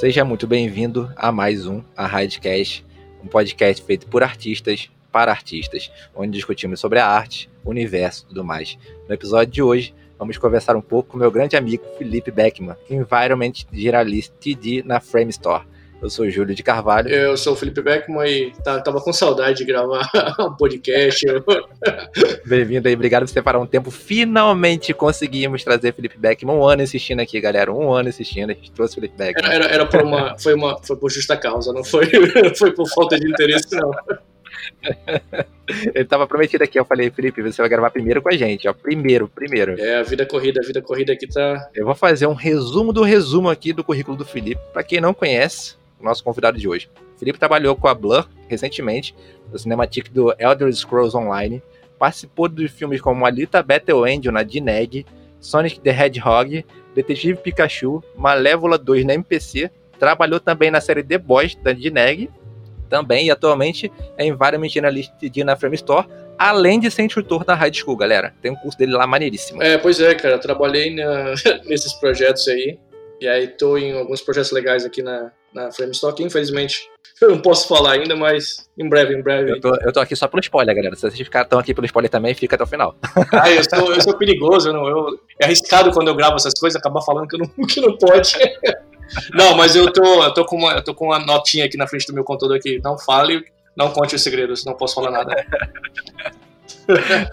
Seja muito bem-vindo a mais um A Radcast, um podcast feito por artistas para artistas, onde discutimos sobre a arte, o universo e tudo mais. No episódio de hoje, vamos conversar um pouco com meu grande amigo Felipe Beckman, Environment Generalist TD na Frame Store. Eu sou o Júlio de Carvalho. Eu sou o Felipe Beckman e tá, tava com saudade de gravar um podcast. Bem-vindo aí, obrigado por separar um tempo. Finalmente conseguimos trazer Felipe Beckman. Um ano assistindo aqui, galera. Um ano assistindo, a gente trouxe Felipe Beckman. Era, era, era por uma, foi, uma, foi por justa causa, não foi, foi por falta de interesse, não. Ele tava prometido aqui, eu falei, Felipe, você vai gravar primeiro com a gente, ó. Primeiro, primeiro. É, a vida corrida, a vida corrida aqui tá. Eu vou fazer um resumo do resumo aqui do currículo do Felipe. Para quem não conhece, o nosso convidado de hoje. Felipe trabalhou com a Blur recentemente, no Cinematic do Elder Scrolls Online. Participou de filmes como Alita Battle Angel na Dineg, Sonic the Hedgehog, Detetive Pikachu, Malévola 2 na MPC. Trabalhou também na série The Boys da Dineg também, e atualmente é Environment Analyst de na Frame Store, além de ser instrutor da High School, galera. Tem um curso dele lá maneiríssimo. É, pois é, cara, trabalhei na, nesses projetos aí, e aí tô em alguns projetos legais aqui na, na Frame Store, que infelizmente eu não posso falar ainda, mas em breve, em breve. Eu tô, eu tô aqui só pelo spoiler, galera. Se vocês estão aqui pelo spoiler também, fica até o final. Ah, eu sou, eu sou perigoso, eu não, eu, é arriscado quando eu gravo essas coisas, acabar falando que, não, que não pode. Não, mas eu tô, eu tô, com uma, eu tô com uma notinha aqui na frente do meu computador aqui. Não fale, não conte os segredos, não posso falar nada.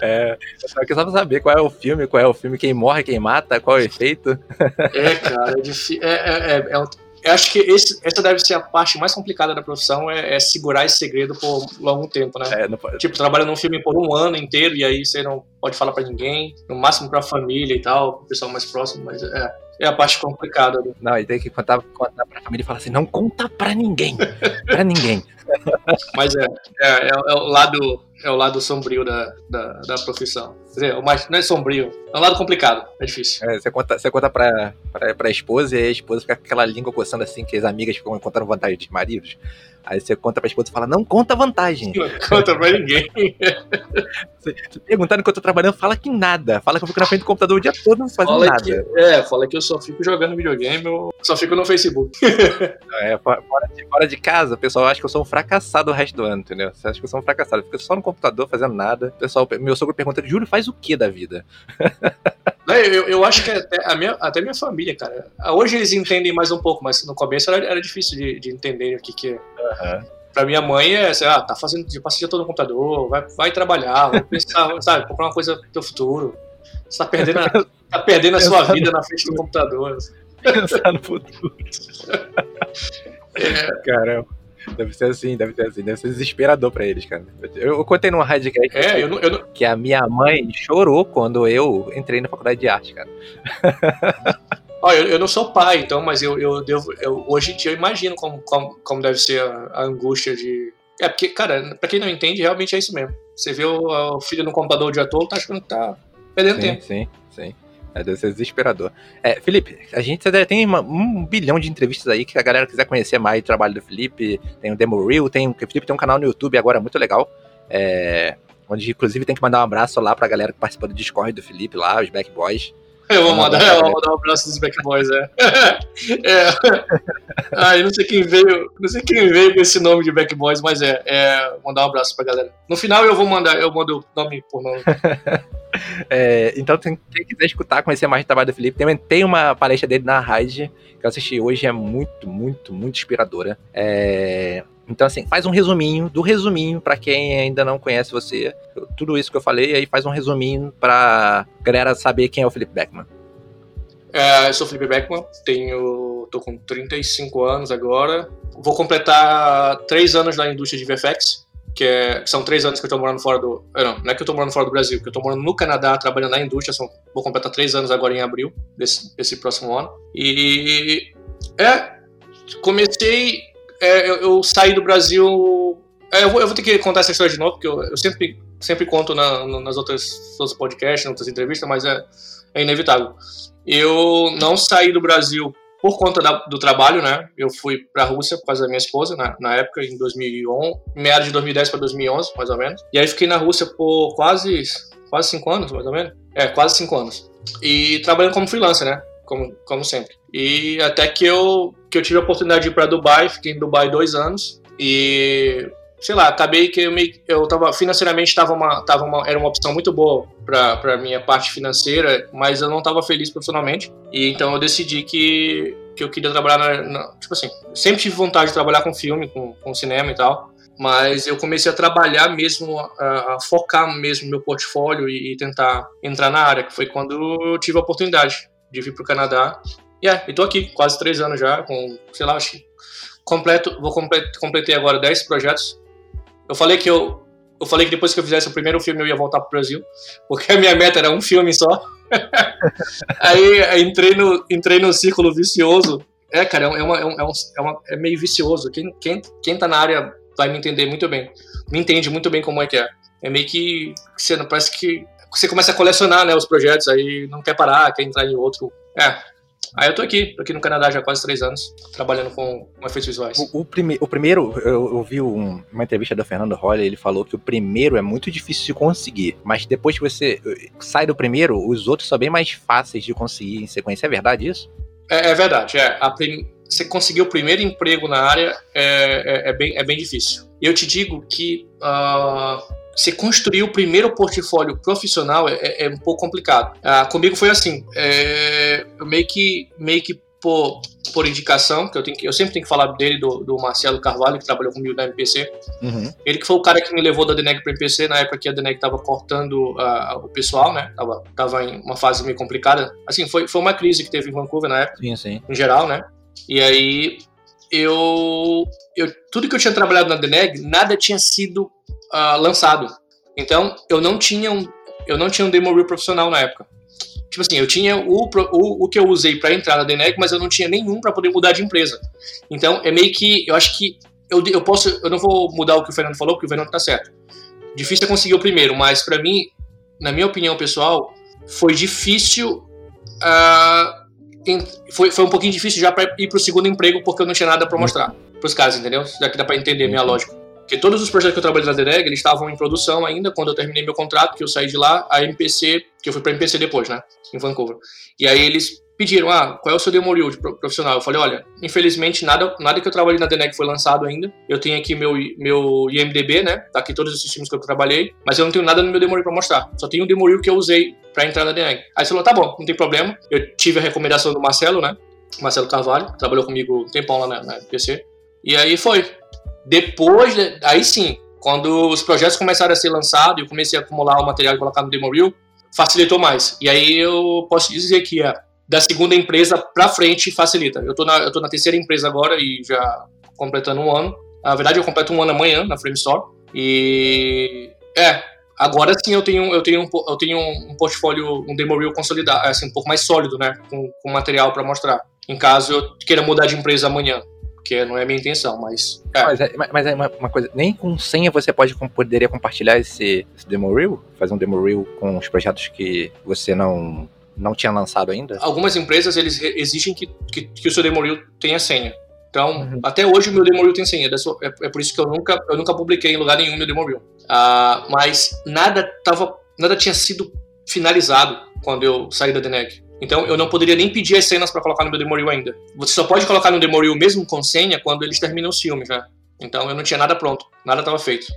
É, só que só pra saber qual é o filme, qual é o filme, quem morre, quem mata, qual é o efeito. É, cara, é difícil. É, é, é, é um, acho que esse, essa deve ser a parte mais complicada da profissão, é, é segurar esse segredo por longo tempo, né? É, não, tipo, trabalha num filme por um ano inteiro e aí você não pode falar para ninguém, no máximo pra família e tal, o pessoal mais próximo, mas é, é a parte complicada. Né? Não, e tem que contar, contar pra família e falar assim, não conta pra ninguém, pra ninguém. Mas é, é, é, é, o lado é o lado sombrio da, da, da profissão. Quer dizer, o mais, não é sombrio, é um lado complicado, é difícil. É, você conta, você conta pra, pra, pra esposa e a esposa fica com aquela língua coçando assim, que as amigas ficam contando vantagem de maridos. Aí você conta pra esposa e fala, não conta vantagem. Não conta pra ninguém. você, perguntando que eu tô trabalhando, fala que nada. Fala que eu fico na frente do computador o dia todo não fazendo fala nada. Que, é, fala que eu só fico jogando videogame, eu só fico no Facebook. é, fora de, fora de casa, o pessoal acha que eu sou um fracassado o resto do ano, entendeu? Você acha que eu sou um fracassado. Eu fico só no computador fazendo nada. O pessoal, meu sogro pergunta, Júlio, faz o que da vida? Eu, eu acho que até a minha, até minha família, cara. Hoje eles entendem mais um pouco, mas no começo era, era difícil de, de entender o que, que é. Uhum. Pra minha mãe é, sei lá, tá fazendo, passa o dia todo no computador, vai, vai trabalhar, vai pensar, sabe, comprar uma coisa pro teu futuro. Você tá perdendo a, tá perdendo a sua vida na frente do computador. Pensar no futuro. é. Caramba. Deve ser assim, deve ser assim, deve ser desesperador pra eles, cara. Eu, eu contei numa Radcast é, eu não, eu não... que a minha mãe chorou quando eu entrei na faculdade de arte, cara. Olha, eu, eu, não sou pai, então, mas eu, eu, devo, eu, hoje em dia eu imagino como, como, como deve ser a, a, angústia de. É, porque, cara, pra quem não entende, realmente é isso mesmo. Você vê o, o filho no computador o dia todo, tá achando que tá perdendo sim, tempo. Sim, sim. É, deve ser desesperador. É, Felipe, a gente tem uma, um bilhão de entrevistas aí que a galera quiser conhecer mais o trabalho do Felipe. Tem o Demo Reel, tem, o Felipe tem um canal no YouTube agora muito legal. É, onde inclusive tem que mandar um abraço lá pra galera que participou do Discord do Felipe lá, os Back Boys. Eu vou mandar, eu vou mandar um abraço dos Back Boys, é. é. Ah, eu não sei quem veio, não sei quem veio com esse nome de Back Boys, mas é, é mandar um abraço pra galera. No final eu vou mandar, eu mando nome por nome. é, então, quem quiser escutar, conhecer mais o trabalho do Felipe, tem, tem uma palestra dele na Raid que eu assisti hoje, é muito, muito, muito inspiradora. É, então, assim, faz um resuminho do resuminho para quem ainda não conhece você. Tudo isso que eu falei, aí faz um resuminho pra galera saber quem é o Felipe Beckman. É, eu sou o Felipe Beckman, tenho, tô com 35 anos agora. Vou completar 3 anos na indústria de VFX, que, é, que são 3 anos que eu tô morando fora do... Eh, não, não é que eu tô morando fora do Brasil, que eu tô morando no Canadá, trabalhando na indústria. São, vou completar 3 anos agora em abril desse, desse próximo ano. E... É, comecei é, eu, eu, saí do Brasil. É, eu, vou, eu, vou, ter que contar essa história de novo, porque eu, eu sempre, sempre conto na, nas outras, outros podcasts, nas outras entrevistas, mas é, é inevitável. Eu não saí do Brasil por conta da, do trabalho, né? Eu fui para a Rússia por causa da minha esposa, na, na época, em 2011, meados de 2010 para 2011, mais ou menos. E aí fiquei na Rússia por quase, quase cinco anos, mais ou menos. É, quase cinco anos. E trabalhando como freelancer, né? como, como sempre. E até que eu, que eu tive a oportunidade de ir para Dubai, fiquei em Dubai dois anos e sei lá, acabei que eu meio eu tava financeiramente tava uma, tava uma, era uma opção muito boa para para minha parte financeira, mas eu não estava feliz profissionalmente. E então eu decidi que que eu queria trabalhar na, na, tipo assim, sempre tive vontade de trabalhar com filme, com, com cinema e tal mas eu comecei a trabalhar mesmo, a, a focar mesmo meu portfólio e, e, tentar entrar na área, que foi quando eu tive a oportunidade de vir para o Canadá. E é, estou aqui, quase três anos já, com, sei lá, acho que completo, vou complet, completei agora dez projetos. Eu falei que eu, eu falei que depois que eu fizesse o primeiro filme eu ia voltar para o Brasil, porque a minha meta era um filme só. aí, entrei, no, entrei no círculo vicioso. É, cara, é, uma, é, uma, é, uma, é meio vicioso. Quem, quem, quem tá na área vai me entender muito bem. Me entende muito bem como é que é. É meio que você parece que você começa a colecionar, né, os projetos, aí não quer parar, quer entrar em outro. É. Aí eu tô aqui, tô aqui no Canadá já há quase três anos, trabalhando com, com efeitos visuais. O, o, prime o primeiro, eu, vi um, uma entrevista do Fernando Roller, ele falou que o primeiro é muito difícil de conseguir, mas depois que você eh, sai do primeiro, os outros são bem mais fáceis de conseguir em sequência. É verdade isso? É, é verdade, é. A prim você conseguir o primeiro emprego na área é, é, é, bem, é bem difícil. Eu te digo que uh, você construir o primeiro portfólio profissional é, é, é um pouco complicado. Uh, comigo foi assim, é, eu meio que, meio que por, por indicação, que eu, tenho que, eu sempre tenho que falar dele, do, do Marcelo Carvalho, que trabalhou comigo na MPC. Uhum. Ele que foi o cara que me levou da Deneg para MPC na época que a Deneg estava cortando uh, o pessoal, né? Tava, tava em uma fase meio complicada. Assim, foi, foi uma crise que teve em Vancouver na época, sim, sim. em geral, né? E aí eu, eu tudo que eu tinha trabalhado na Deneg, nada tinha sido uh, lançado. Então eu não tinha um eu não tinha um demo reel profissional na época. Tipo assim, eu tinha o, o, o que eu usei para entrar na Deneg, mas eu não tinha nenhum para poder mudar de empresa. Então é meio que eu acho que eu, eu posso eu não vou mudar o que o Fernando falou, porque o Fernando tá certo. Difícil é conseguir o primeiro, mas para mim, na minha opinião pessoal, foi difícil uh, foi, foi um pouquinho difícil já para ir pro segundo emprego porque eu não tinha nada para mostrar pros caras, entendeu? Já que dá para entender a minha lógica. Porque todos os projetos que eu trabalhei na Dereg, eles estavam em produção ainda quando eu terminei meu contrato, que eu saí de lá, a MPC, que eu fui para MPC depois, né, em Vancouver. E aí eles pediram, ah, qual é o seu demo reel de profissional? Eu falei, olha, infelizmente nada, nada que eu trabalhei na Deneg foi lançado ainda. Eu tenho aqui meu, meu IMDB, né? Tá aqui todos os filmes que eu trabalhei, mas eu não tenho nada no meu demo reel pra mostrar. Só tenho o demo reel que eu usei para entrar na Deneg. Aí você falou, tá bom, não tem problema. Eu tive a recomendação do Marcelo, né? Marcelo Carvalho, trabalhou comigo um tempão lá na, na PC. E aí foi. Depois, aí sim, quando os projetos começaram a ser lançados, eu comecei a acumular o material e colocar no demo reel, facilitou mais. E aí eu posso dizer que é da segunda empresa para frente facilita. Eu tô, na, eu tô na terceira empresa agora e já completando um ano. Na verdade, eu completo um ano amanhã na Frame Store. E é, agora sim eu tenho, eu tenho, um, eu tenho um portfólio, um demo reel consolidado, assim, um pouco mais sólido, né? Com, com material para mostrar. Em caso eu queira mudar de empresa amanhã. Que não é a minha intenção, mas. É. Mas, é, mas é uma, uma, coisa, nem com senha você pode poderia compartilhar esse, esse demo reel? Fazer um demo reel com os projetos que você não não tinha lançado ainda? Algumas empresas eles exigem que, que, que o seu demo reel tenha senha. Então, uhum. até hoje o meu demo reel tem senha. É, é, por isso que eu nunca, eu nunca publiquei em lugar nenhum meu demo reel. Uh, mas nada tava, nada tinha sido finalizado quando eu saí da Deneg. Então, eu não poderia nem pedir as cenas para colocar no meu demo reel ainda. Você só pode colocar no demo reel mesmo com senha quando eles terminam os filmes, né? Então, eu não tinha nada pronto, nada estava feito.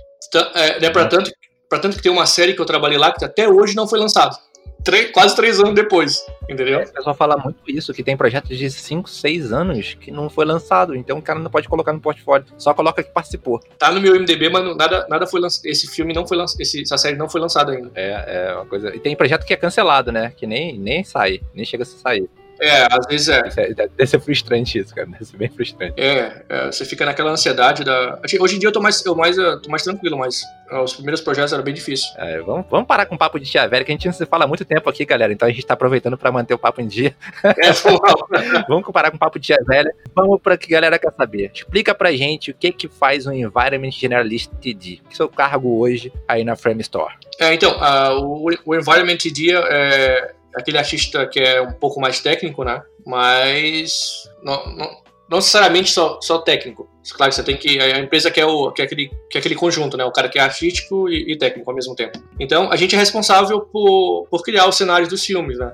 É, é para uhum. tanto, para tanto que tem uma série que eu trabalhei lá que até hoje não foi lançada três, quase três anos depois, entendeu? É, o pessoal fala muito isso, que tem projetos de 5, 6 anos que não foi lançado, então o cara não pode colocar no portfólio, só coloca que participou. Tá no meu MDB, mas nada, nada foi lançado, esse filme não foi lançado, essa série não foi lançada ainda. É, é uma coisa, e tem projeto que é cancelado, né, que nem, nem sai, nem chega a sair. É, às vezes é. é. Deve ser frustrante isso, cara. Deve ser bem frustrante. É, é, você fica naquela ansiedade da. Hoje em dia eu tô mais, eu mais, eu tô mais tranquilo, mas os primeiros projetos eram bem difíceis. É, vamos, vamos parar com o papo de tia velha, que a gente não se fala há muito tempo aqui, galera. Então a gente tá aproveitando pra manter o papo em dia. É, vamos comparar com o papo de tia velha. Vamos pra que a galera quer saber. Explica pra gente o que que faz um Environment Generalist TD. Que é o seu cargo hoje aí na Frame Store? É, então, uh, o, o Environment TD é aquele artista que é um pouco mais técnico, né? Mas não, não, não necessariamente só, só técnico. Claro você tem que. A empresa quer, o, quer, aquele, quer aquele conjunto, né? O cara que é artístico e, e técnico ao mesmo tempo. Então, a gente é responsável por, por criar os cenários dos filmes, né?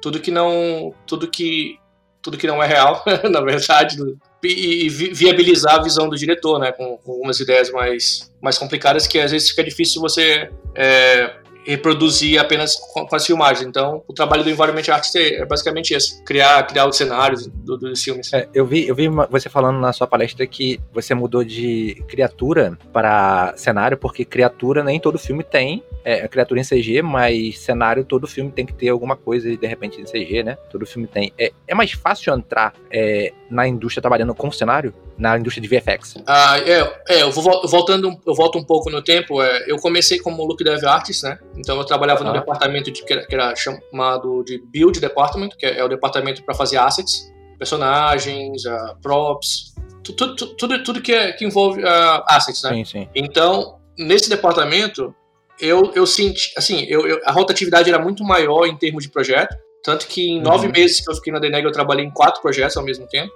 tudo que não, tudo que, tudo que não é real, na verdade, e, viabilizar a visão do diretor, né, com, com algumas ideias mais, mais complicadas que às vezes fica difícil você é, reproduzir apenas com, as filmagens. Então, o trabalho do Environment Artist é, é basicamente esse: criar, criar os cenários do, dos filmes. É, eu vi, eu vi você falando na sua palestra que você mudou de criatura para cenário, porque criatura nem todo filme tem. É, criatura em CG, mas cenário todo filme tem que ter alguma coisa de repente em CG, né? Todo filme tem. É, é mais fácil entrar é, na indústria trabalhando com cenário? Na indústria de VFX? Ah, é, é eu vou voltando, eu volto um pouco no tempo. É, eu comecei como look dev artist, né? Então eu trabalhava no departamento de, que, era, que, era, chamado de Build Department, que é, é o departamento para fazer assets, personagens, uh, props, tudo, tudo, tudo, tudo que, é, que envolve uh, assets, né? Sim, sim. Então, nesse departamento, eu, eu senti, assim, eu, eu, a rotatividade era muito maior em termos de projeto, tanto que em nove uhum. meses que eu fiquei na Deneg, eu trabalhei em quatro projetos ao mesmo tempo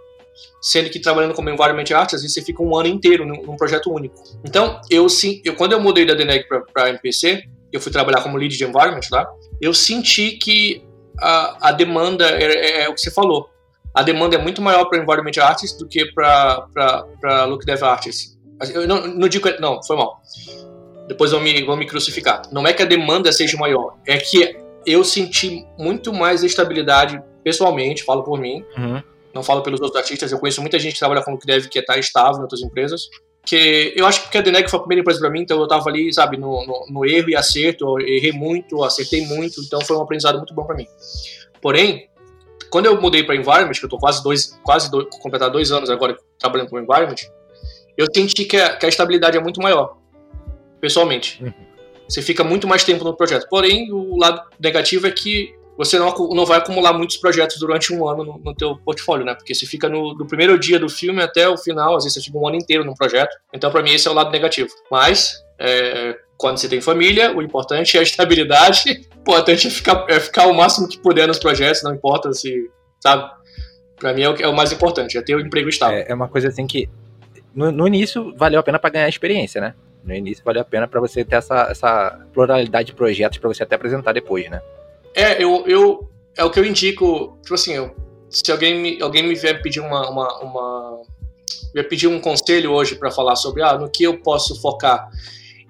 sendo que trabalhando como Environment Arts, às vezes você fica um ano inteiro num, num projeto único. Então, eu sim, eu, quando eu mudei da Deneg para MPC, eu fui trabalhar como lead de environment lá, eu senti que a, a demanda é, é, é, o que você falou. A demanda é muito maior para environment artists do que para look dev artists. Eu não, não digo não, foi mal. Depois vão me, vão me crucificar. Não é que a demanda seja maior, é que eu senti muito mais estabilidade pessoalmente, falo por mim. Uhum. Não falo pelos outros artistas, eu conheço muita gente que trabalha com look dev que está estável em outras empresas que eu acho que a Deneg foi a primeira empresa para mim, então eu tava ali, sabe, no, no, no, erro e acerto, eu errei muito, acertei muito, então foi um aprendizado muito bom para mim. Porém, quando eu mudei para Environment, que eu tô quase dois, quase dois, completar dois anos agora trabalhando com Environment, eu senti que a, que a estabilidade é muito maior, pessoalmente. Uhum. Você fica muito mais tempo no projeto. Porém, o lado negativo é que você não, não vai acumular muitos projetos durante um ano no, no teu portfólio, né? Porque você fica no, do primeiro dia do filme até o final, às vezes você fica um ano inteiro num projeto. Então, para mim, esse é o lado negativo. Mas, é, quando você tem família, o importante é a estabilidade. O importante é ficar, é ficar o máximo que puder nos projetos, não importa se, sabe? Para mim é o, é o, mais importante, é ter o um emprego estável. É, é, uma coisa assim que, no, no início, valeu a pena para ganhar experiência, né? No início, valeu a pena para você ter essa, essa pluralidade de projetos para você até apresentar depois, né? É, eu, eu, é o que eu indico, tipo assim, eu, se alguém me, alguém me vier pedir uma, uma, uma vier pedir um conselho hoje para falar sobre, ah, no que eu posso focar,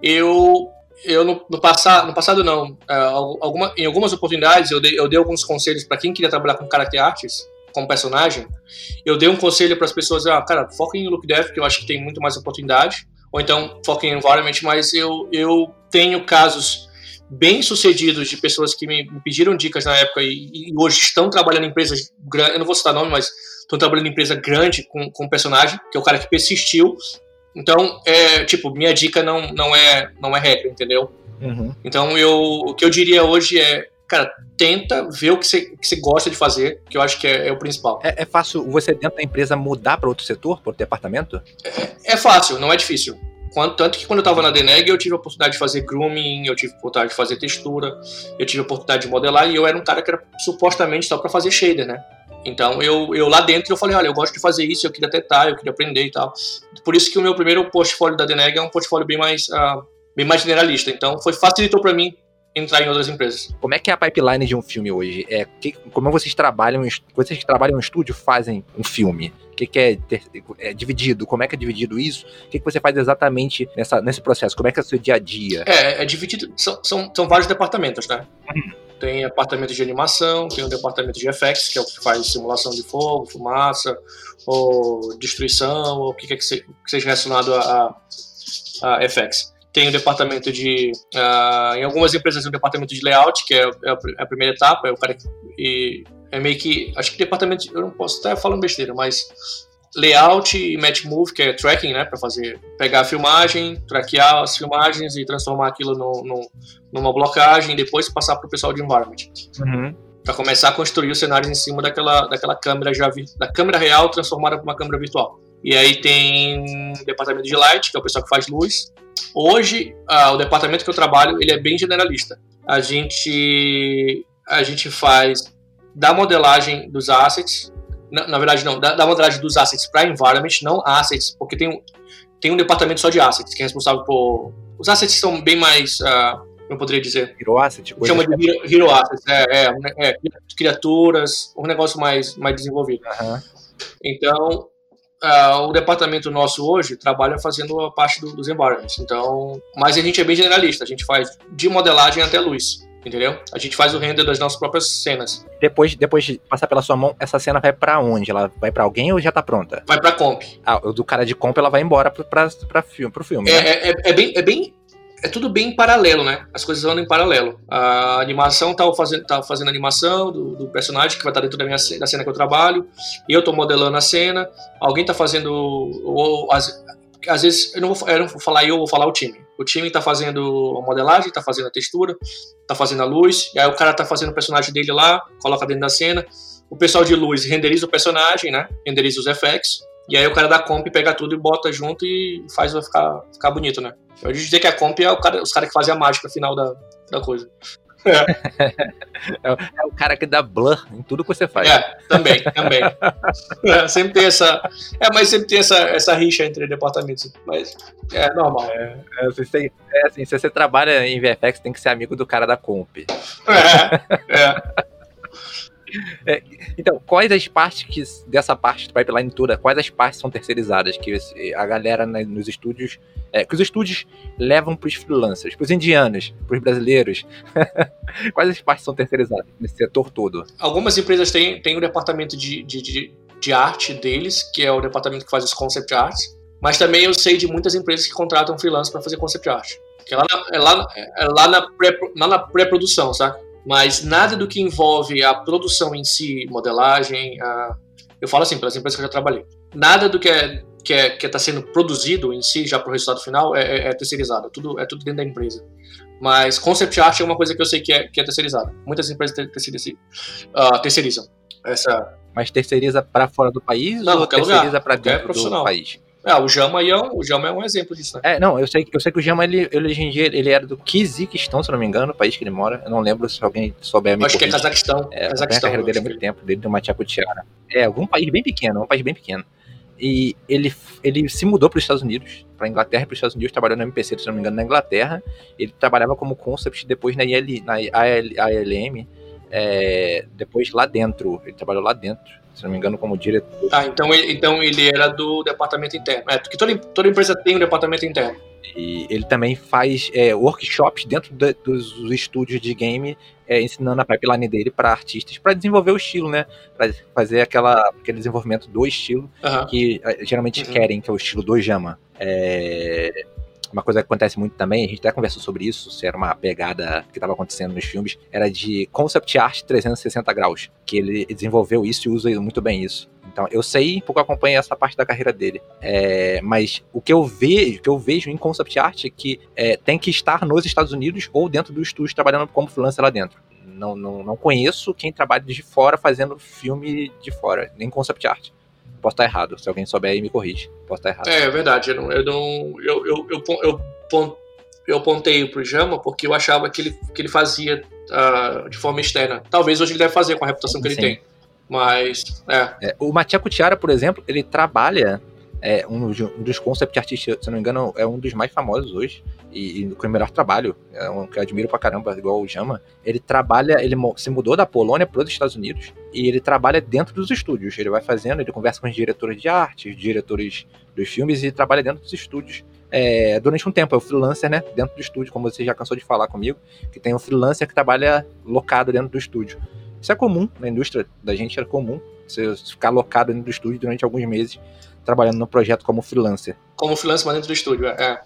eu, eu no, no passado, no passado não, é, alguma, em algumas oportunidades eu dei, eu dei alguns conselhos para quem queria trabalhar com character artists, como personagem, eu dei um conselho para as pessoas, ah, cara, foca em look dev, que eu acho que tem muito mais oportunidade, ou então foca em environment, mas eu, eu tenho casos bem sucedidos de pessoas que me, pediram dicas na época e, e, hoje estão trabalhando em empresas grandes, eu não vou citar nome, mas estão trabalhando em empresa grande com, com personagem, que é o cara que persistiu. Então, é, tipo, minha dica não, não, é, não é regra, entendeu? Uhum. Então, eu, o que eu diria hoje é, cara, tenta ver o que você, que você gosta de fazer, que eu acho que é, é o principal. É, é, fácil você dentro da empresa mudar para outro setor, para outro departamento? É, é fácil, não é difícil. Tanto que quando eu estava na Deneg, eu tive a oportunidade de fazer grooming, eu tive a oportunidade de fazer textura, eu tive a oportunidade de modelar e eu era um cara que era supostamente só para fazer shader, né? Então eu, eu lá dentro eu falei, olha, eu gosto de fazer isso, eu queria tentar, eu queria aprender e tal. Por isso que o meu primeiro portfólio da Deneg é um portfólio bem mais, uh, bem mais generalista. Então foi facilitou para mim entrar em outras empresas. Como é que é a pipeline de um filme hoje? É, que, como vocês trabalham, vocês que trabalham no estúdio fazem um filme? O que, que é, ter, é, dividido? Como é que é dividido isso? O que, que você faz exatamente nessa, nesse processo? Como é que é o seu dia a dia? É, é dividido, são, são, são vários departamentos, né? Tem departamento de animação, tem o departamento de effects, que é o que faz simulação de fogo, fumaça, ou destruição, ou o que, que, é que, seja relacionado a, a, effects tem o departamento de. Uh, em algumas empresas tem o departamento de layout, que é, é, é, a primeira etapa, é o cara que. E é meio que. Acho que departamento. Eu não posso estar falando besteira, mas. Layout e match move, que é tracking, né? Para fazer. Pegar a filmagem, traquear as filmagens e transformar aquilo no, no, numa blocagem e depois passar para o pessoal de environment. Uhum. Para começar a construir os cenários em cima daquela, daquela câmera já da câmera real transformada para uma câmera virtual. E aí tem o departamento de light, que é o pessoal que faz luz, Hoje, ah, o departamento que eu trabalho, ele é bem generalista. A gente, a gente faz da modelagem dos assets, na, na verdade não, da, da, modelagem dos assets para environment, não assets, porque tem, tem um departamento só de assets, que é responsável por... Os assets são bem mais... Uh, eu poderia dizer. Hero Asset? Chama de Hero, Hero Asset, é, é, é, criaturas, um negócio mais, mais desenvolvido. Uhum. Então, uh, o departamento nosso hoje trabalha fazendo a parte do, dos environments. Então, mas a gente é bem generalista, a gente faz de modelagem até luz. Entendeu? A gente faz o render das nossas próprias cenas. Depois, depois de passar pela sua mão, essa cena vai para onde? Ela vai para alguém ou já tá pronta? Vai para comp. Ah, do cara de comp ela vai embora para para filme, pro filme. É, né? é, é, é, bem, é bem é tudo bem em paralelo, né? As coisas andam em paralelo. A animação tá fazendo, tá fazendo animação do, do, personagem que vai estar dentro da minha da cena que eu trabalho. Eu tô modelando a cena. Alguém tá fazendo. Ou, às, vezes, eu não, vou, eu não vou falar eu, vou falar o time. O time tá fazendo a modelagem, tá fazendo a textura, tá fazendo a luz, e aí o cara tá fazendo o personagem dele lá, coloca dentro da cena. O pessoal de luz renderiza o personagem, né? Renderiza os effects. E aí o cara da comp pega tudo e bota junto e faz ficar, ficar bonito, né? Eu dizer que a comp é cara, os caras que fazem a mágica final da, da coisa. É. é, é, o cara que dá blur em tudo que você faz. É, também, também. É, sempre tem essa. É, mas sempre tem essa, essa rixa entre departamentos. Mas é normal. É, é, você, é assim, se você trabalha em VFX, tem que ser amigo do cara da comp. É, é. É, então, quais as partes que dessa parte do pipeline toda, quais as partes são terceirizadas que a galera nos estúdios, é, que os estúdios levam para os freelancers, para os indianos, para os brasileiros? quais as partes são terceirizadas nesse setor todo? Algumas empresas têm, têm um departamento de, de, de, de arte deles, que é o departamento que faz os concept arts, mas também eu sei de muitas empresas que contratam freelance para fazer concept art. Que é lá na, é lá, é lá na pré-produção, pré sabe? Mas nada do que envolve a produção em si, modelagem, a... eu falo assim, pelas empresas que eu já trabalhei, nada do que é que é que está sendo produzido em si já para o resultado final é, é, é, terceirizado, tudo é tudo dentro da empresa. Mas concept art é uma coisa que eu sei que é, que é terceirizada. Muitas empresas terceirizam, uh, terceirizam essa. Mas terceiriza para fora do país Não, ou terceiriza para dentro do país? É, o Jama, é um, o Jama é um exemplo disso, né? É, não, eu sei, eu sei que o Jama, ele, ele, hoje em dia, ele era do Kizikistão, se não me engano, o país que ele mora. Eu não lembro se alguém souber me Acho que é Cazaquistão. É, Cazaquistão, a carreira dele há muito tempo, dele uma Tiara. É, algum país bem pequeno, um país bem pequeno. E ele, ele se mudou para os Estados Unidos, para Inglaterra e para os Estados Unidos, trabalhando no MPC, se não me engano, na Inglaterra. Ele trabalhava como concept depois na, IL, na ALM, é, depois lá dentro. Ele trabalhou lá dentro se não me engano, como diretor. Ah, então ele, então ele era do departamento interno. É, porque toda, toda empresa tem um departamento interno. E ele também faz é, workshops dentro de, dos estúdios de game, é, ensinando a pipeline dele para artistas, para desenvolver o estilo, né? Para fazer aquela, aquele desenvolvimento do estilo que é, geralmente uhum. querem, que é o estilo do Jama. É, uma coisa que acontece muito também, a gente até conversou sobre isso, se era uma pegada que estava acontecendo nos filmes, era de concept art 360 graus, que ele desenvolveu isso e usa muito bem isso. Então, eu sei, porque eu acompanho essa parte da carreira dele. É, mas o que eu vejo, que eu vejo em concept art é que é, tem que estar nos Estados Unidos ou dentro do estúdio trabalhando como freelancer lá dentro. Não, não, não conheço quem trabalha de fora fazendo filme de fora, nem concept art. Posso estar errado. Se alguém souber aí, me corrige. Posso estar errado. É, é verdade. Eu não. Eu, não, eu, eu, eu, eu, eu, eu pontei pro Jama porque eu achava que ele, que ele fazia uh, de forma externa. Talvez hoje ele deve fazer com a reputação que Sim. ele tem. Mas, é. é o Matiaco Tiara, por exemplo, ele trabalha é um, um, dos concept artistas, se não me engano, é um dos mais famosos hoje e, e com o melhor trabalho, é um que eu admiro pra caramba, igual o Jama. Ele trabalha, ele se mudou da Polônia para os Estados Unidos e ele trabalha dentro dos estúdios. Ele vai fazendo, ele conversa com os diretores de arte, os diretores dos filmes e trabalha dentro dos estúdios. É, durante um tempo, é o freelancer, né? Dentro do estúdio, como você já cansou de falar comigo, que tem um freelancer que trabalha locado dentro do estúdio. Isso é comum na indústria da gente, é comum. Você ficar locado dentro do estúdio durante alguns meses trabalhando no projeto como freelancer. Como freelancer, mas dentro do estúdio, é.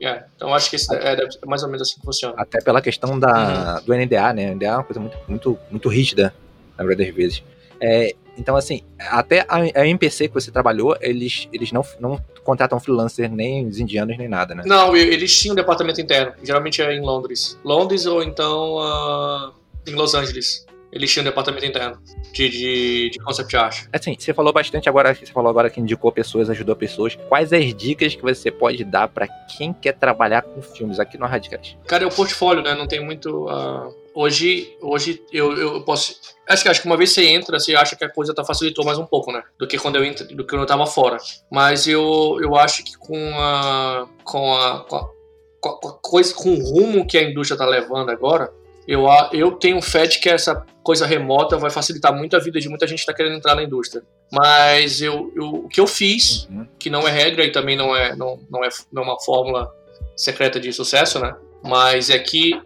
é. é. Então acho que é, é, mais ou menos assim que funciona. Até pela questão da, uhum. do NDA, né? O NDA é uma coisa muito, muito, muito rígida, na maioria das vezes. É, então, assim, até a, a MPC que você trabalhou, eles, eles não, não contratam freelancer nem os indianos nem nada, né? Não, eles tinham um departamento interno. Geralmente é em Londres. Londres ou então uh, em Los Angeles eles tinham um departamento interno de, de, de concept art. Assim, você falou bastante agora, você falou agora que indicou pessoas, ajudou pessoas. Quais as dicas que você pode dar para quem quer trabalhar com filmes aqui no Radicast? Cara, é o portfólio, né? Não tem muito. Uh... Hoje, hoje eu, eu posso. Acho que, acho que uma vez você entra, você acha que a coisa tá facilitou mais um pouco, né? Do que quando eu entro, do que quando eu tava fora. Mas eu, eu acho que com a, com a, com a com, coisa, com o rumo que a indústria está levando agora, eu, eu tenho fé de que essa coisa remota vai facilitar muito a vida de muita gente que está querendo entrar na indústria. Mas eu, eu, o que eu fiz, uhum. que não é regra e também não é, não, não, é, não é uma fórmula secreta de sucesso, né? Mas é que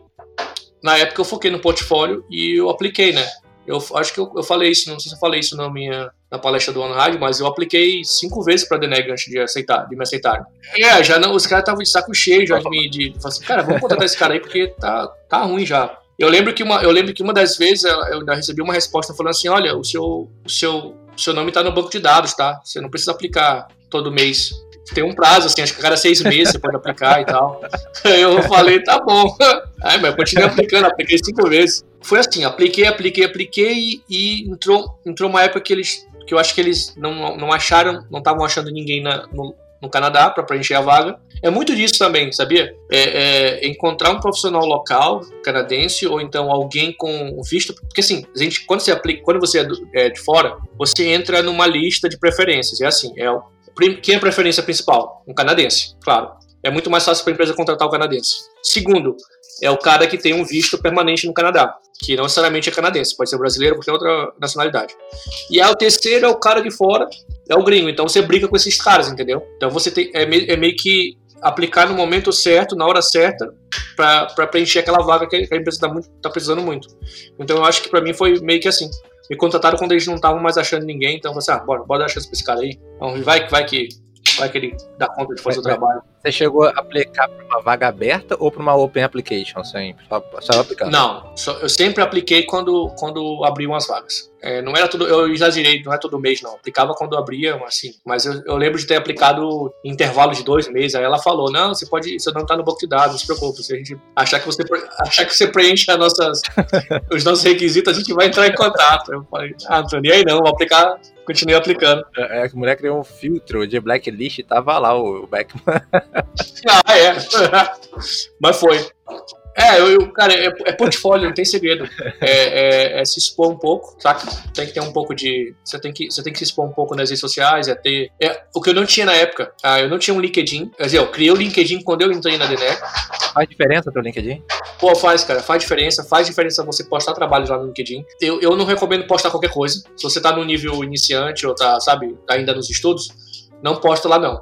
na época eu foquei no portfólio e eu apliquei, né? Eu acho que eu, eu falei isso, não sei se eu falei isso na minha na palestra do One Rádio, mas eu apliquei cinco vezes pra Deneg antes de aceitar, de me aceitar. É, já não, os caras estavam de saco cheio já de me, de, de assim, cara, vamos contratar esse cara aí porque tá, tá ruim já. Eu lembro que uma, eu lembro que uma das vezes eu recebi uma resposta falando assim, olha, o seu, o seu, o seu nome tá no banco de dados, tá? Você não precisa aplicar todo mês. Tem um prazo, assim, acho que cada seis meses você pode aplicar e tal. Eu falei, tá bom. Aí, mas eu continuei aplicando, apliquei cinco vezes. Foi assim, apliquei, apliquei, apliquei e entrou, entrou uma época que eles que eu acho que eles não, não acharam, não estavam achando ninguém na, no, no Canadá para preencher a vaga. É muito disso também, sabia? É, é, encontrar um profissional local canadense ou então alguém com visto, porque assim, a gente quando você aplica, quando você é, do, é de fora, você entra numa lista de preferências. É assim, é o, quem é a preferência principal? Um canadense, claro. É muito mais fácil para a empresa contratar o canadense. Segundo, é o cara que tem um visto permanente no Canadá, que não necessariamente é canadense, pode ser brasileiro, qualquer outra nacionalidade. E aí o terceiro é o cara de fora, é o gringo. Então você briga com esses caras, entendeu? Então você tem, é, meio, é meio que aplicar no momento certo, na hora certa, para preencher aquela vaga que a empresa está tá precisando muito. Então eu acho que para mim foi meio que assim. Me contrataram quando eles não estavam mais achando ninguém, então eu falei assim, ah, bora, bora dar chance pra esse cara aí. Então, vai, vai que vai que ele dá conta de fazer o trabalho. Você chegou a aplicar para uma vaga aberta ou para uma open application sempre? Só, só aplicar? Não, só, eu sempre apliquei quando, quando abriam as vagas. É, não era tudo, eu exagerei, não é todo mês não. Aplicava quando abria, assim. Mas eu, eu, lembro de ter aplicado em intervalo de dois meses. Aí ela falou: não, você pode, você não está no banco de dados, não se preocupe. Se a gente achar que você, achar que você preenche nossas, os nossos requisitos, a gente vai entrar em contato. Eu falei: ah, tô nem aí não, vou aplicar continuei aplicando. É, é, a mulher criou um filtro de blacklist e tava lá o, o Beckman. ah, é. Mas foi. É, eu, eu cara, é, é, portfólio, não tem segredo. É, é, é, se expor um pouco, saca? Tem que ter um pouco de. Você tem que, você tem que se expor um pouco nas redes sociais, é ter. É, o que eu não tinha na época, ah, eu não tinha um LinkedIn. Quer dizer, eu criei o LinkedIn quando eu entrei na DNEC. Faz diferença teu LinkedIn? Pô, faz, cara, faz diferença. Faz diferença você postar trabalhos lá no LinkedIn. Eu, eu não recomendo postar qualquer coisa. Se você tá no nível iniciante ou tá, sabe, tá ainda nos estudos, não posta lá não.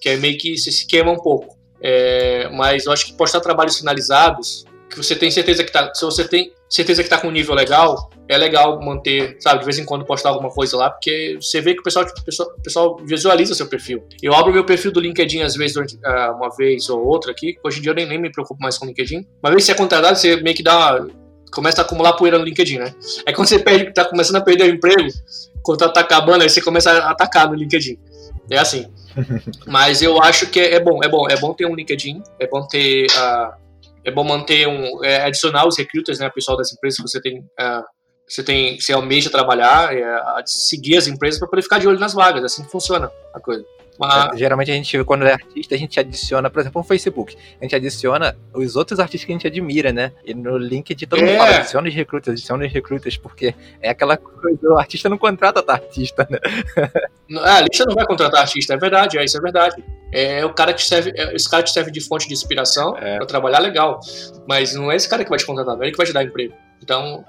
Que é meio que você se queima um pouco. É, mas eu acho que postar trabalhos finalizados, que você tem certeza que tá. Se você tem certeza que tá com um nível legal, é legal manter, sabe, de vez em quando postar alguma coisa lá, porque você vê que o pessoal, o pessoal, o pessoal visualiza seu perfil. Eu abro meu perfil do LinkedIn às vezes, ah, uma vez ou outra aqui, hoje em dia eu nem, nem me preocupo mais com o LinkedIn. Uma que você é contratado, você meio que dá começa a acumular poeira no LinkedIn, né? É quando você perde, tá começando a perder o emprego, o contrato tá acabando, aí você começa a atacar no LinkedIn. É assim. Mas eu acho que é, bom, é bom, é bom ter um LinkedIn, é bom ter, uh, é bom manter um, é, adicionar os recruiters, né, pessoal das empresas que você tem, uh, você tem, você almeja trabalhar, é, seguir as empresas para poder ficar de olho nas vagas, assim que funciona a coisa. É, geralmente a gente, quando é artista, a gente adiciona, por exemplo, no Facebook, a gente adiciona os outros artistas que a gente admira, né? E no LinkedIn todo mundo é. fala, adiciona os recrutas, adiciona os recrutas, porque é aquela coisa, o artista não contrata tá artista, né? É, a lista não vai contratar artista, é verdade, é, isso é verdade. É o cara que serve, é, esse cara que serve de fonte de inspiração é. para trabalhar legal, mas não é esse cara que vai te contratar, não é ele que vai te dar emprego. Então,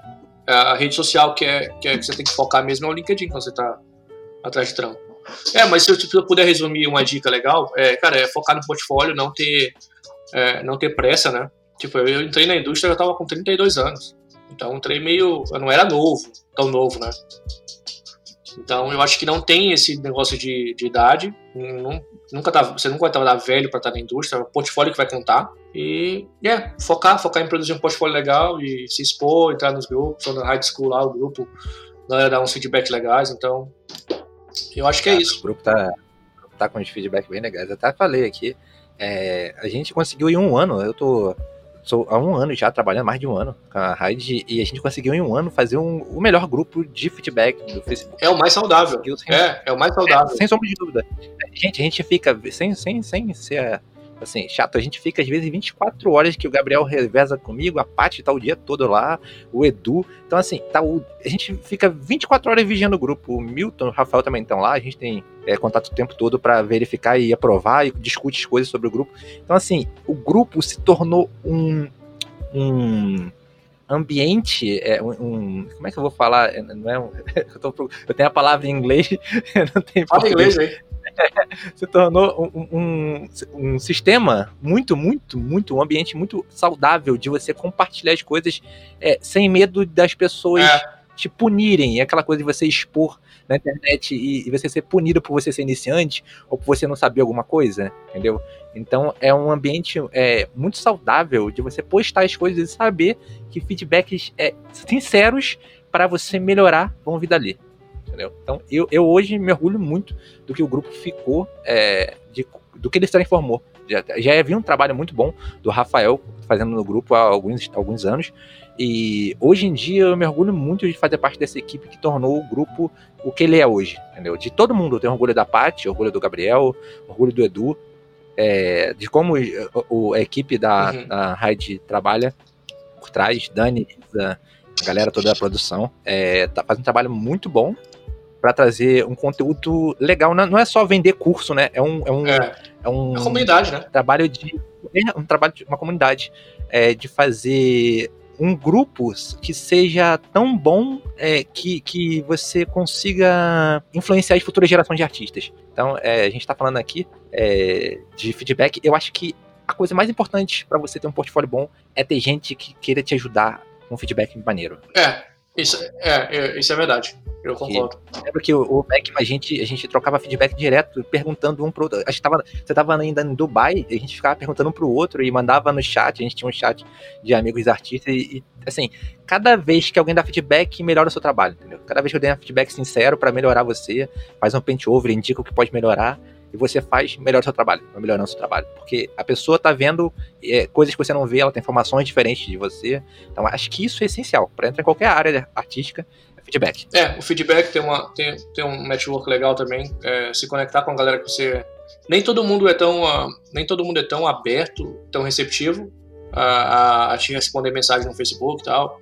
a rede social que, é, que, é, que você tem que focar mesmo é o LinkedIn, quando você tá atrás de trampo. É, mas se eu, se eu puder resumir uma dica legal, é, cara, é focar no portfólio, não ter, é, não ter pressa, né? Tipo, eu entrei na indústria, eu tava com 32 anos. Então, entrei meio. Eu não era novo, tão novo, né? Então, eu acho que não tem esse negócio de, de idade. Não, nunca tá, você nunca vai estar velho para estar na indústria, é o portfólio que vai contar. E, é, yeah, focar, focar em produzir um portfólio legal e se expor, entrar nos grupos, ou na high school lá, o grupo, dar uns feedbacks legais. Então, eu acho que é isso. O grupo tá, tá com os feedbacks bem legais. Eu até falei aqui. É, a gente conseguiu em um ano, eu tô sou há um ano já trabalhando, mais de um ano com a Raid, e a gente conseguiu em um ano fazer um, o melhor grupo de feedback do Facebook. É o mais saudável. Sem, é, é o mais saudável. É, sem sombra de dúvida. Gente, a gente fica, sem, sem, sem ser assim, chato. A gente fica às vezes 24 horas que o Gabriel reveza comigo, a Paty tá o dia todo lá, o Edu. Então, assim, tá o, a gente fica 24 horas vigiando o grupo. O Milton, o Rafael também estão lá, a gente tem é, contato o tempo todo para verificar e aprovar e discute as coisas sobre o grupo. Então, assim, o grupo se tornou um. um ambiente, é um, um, como é que eu vou falar? É, não é um, eu, tô, eu, tenho a palavra em inglês, não tenho Fala inglês aí. se tornou um, um, um, sistema muito, muito, muito, um ambiente muito saudável de você compartilhar as coisas é, sem medo das pessoas é. te punirem. É aquela coisa de você expor na internet e, e, você ser punido por você ser iniciante ou por você não saber alguma coisa, entendeu? Então é um ambiente é, muito saudável de você postar as coisas e saber que feedbacks é, sinceros para você melhorar vão vir dali entendeu? Então, eu, eu hoje me orgulho muito do que o grupo ficou, é, de, do que ele se transformou. Já, já havia um trabalho muito bom do Rafael fazendo no grupo há alguns, alguns anos, e hoje em dia eu me orgulho muito de fazer parte dessa equipe que tornou o grupo o que ele é hoje, entendeu? De todo mundo, eu tenho orgulho da Paty, orgulho do Gabriel, orgulho do Edu, é, de como o, a equipe da, uhum. da Raid trabalha por trás, Dani, a galera toda da produção, é, tá fazendo um trabalho muito bom para trazer um conteúdo legal. Não é só vender curso, né? É um. É, um, é. é um uma comunidade, né? Trabalho de. É um trabalho de uma comunidade. É, de fazer um grupo que seja tão bom é, que, que você consiga influenciar as futuras gerações de artistas. Então, é, a gente está falando aqui é, de feedback. Eu acho que a coisa mais importante para você ter um portfólio bom é ter gente que queira te ajudar com feedback maneiro. É, isso é, é isso é verdade. Eu concordo. lembra que o, o Mac, a gente, a gente trocava feedback direto, perguntando um pro outro. A gente tava, você tava ainda em Dubai, a gente ficava perguntando um pro outro e mandava no chat, a gente tinha um chat de amigos artistas e, e assim, cada vez que alguém dá feedback, melhora o seu trabalho, entendeu? Cada vez que eu der feedback sincero para melhorar você, faz um pente over, indica o que pode melhorar, e você faz, melhor o seu trabalho, vai melhorando o seu trabalho. Porque a pessoa tá vendo é, coisas que você não vê, ela tem informações diferentes de você. Então, acho que isso é essencial para entrar em qualquer área artística feedback. É, o feedback tem, uma, tem, tem um network legal também. É, se conectar com a galera que você. Nem todo mundo é tão, uh, nem todo mundo é tão aberto, tão receptivo a, a, a te responder mensagem no Facebook e tal.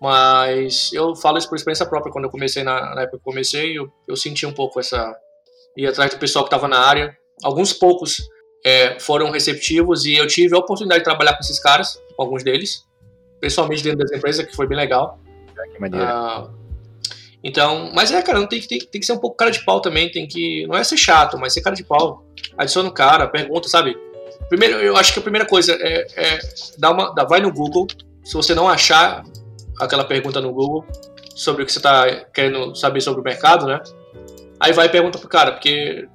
Mas eu falo isso por experiência própria. Quando eu comecei, na, na época que eu comecei, eu, eu senti um pouco essa. ir atrás do pessoal que estava na área. Alguns poucos é, foram receptivos e eu tive a oportunidade de trabalhar com esses caras, com alguns deles, pessoalmente dentro das empresas, que foi bem legal. Que maneiro. Uh, então, mas é, cara, não tem, tem, tem que ser um pouco cara de pau também, tem que. Não é ser chato, mas ser cara de pau. Adiciona o cara, pergunta, sabe? Primeiro, eu acho que a primeira coisa é, é dar uma, dá, vai no Google. Se você não achar aquela pergunta no Google sobre o que você está querendo saber sobre o mercado, né? Aí vai e pergunta pro cara, porque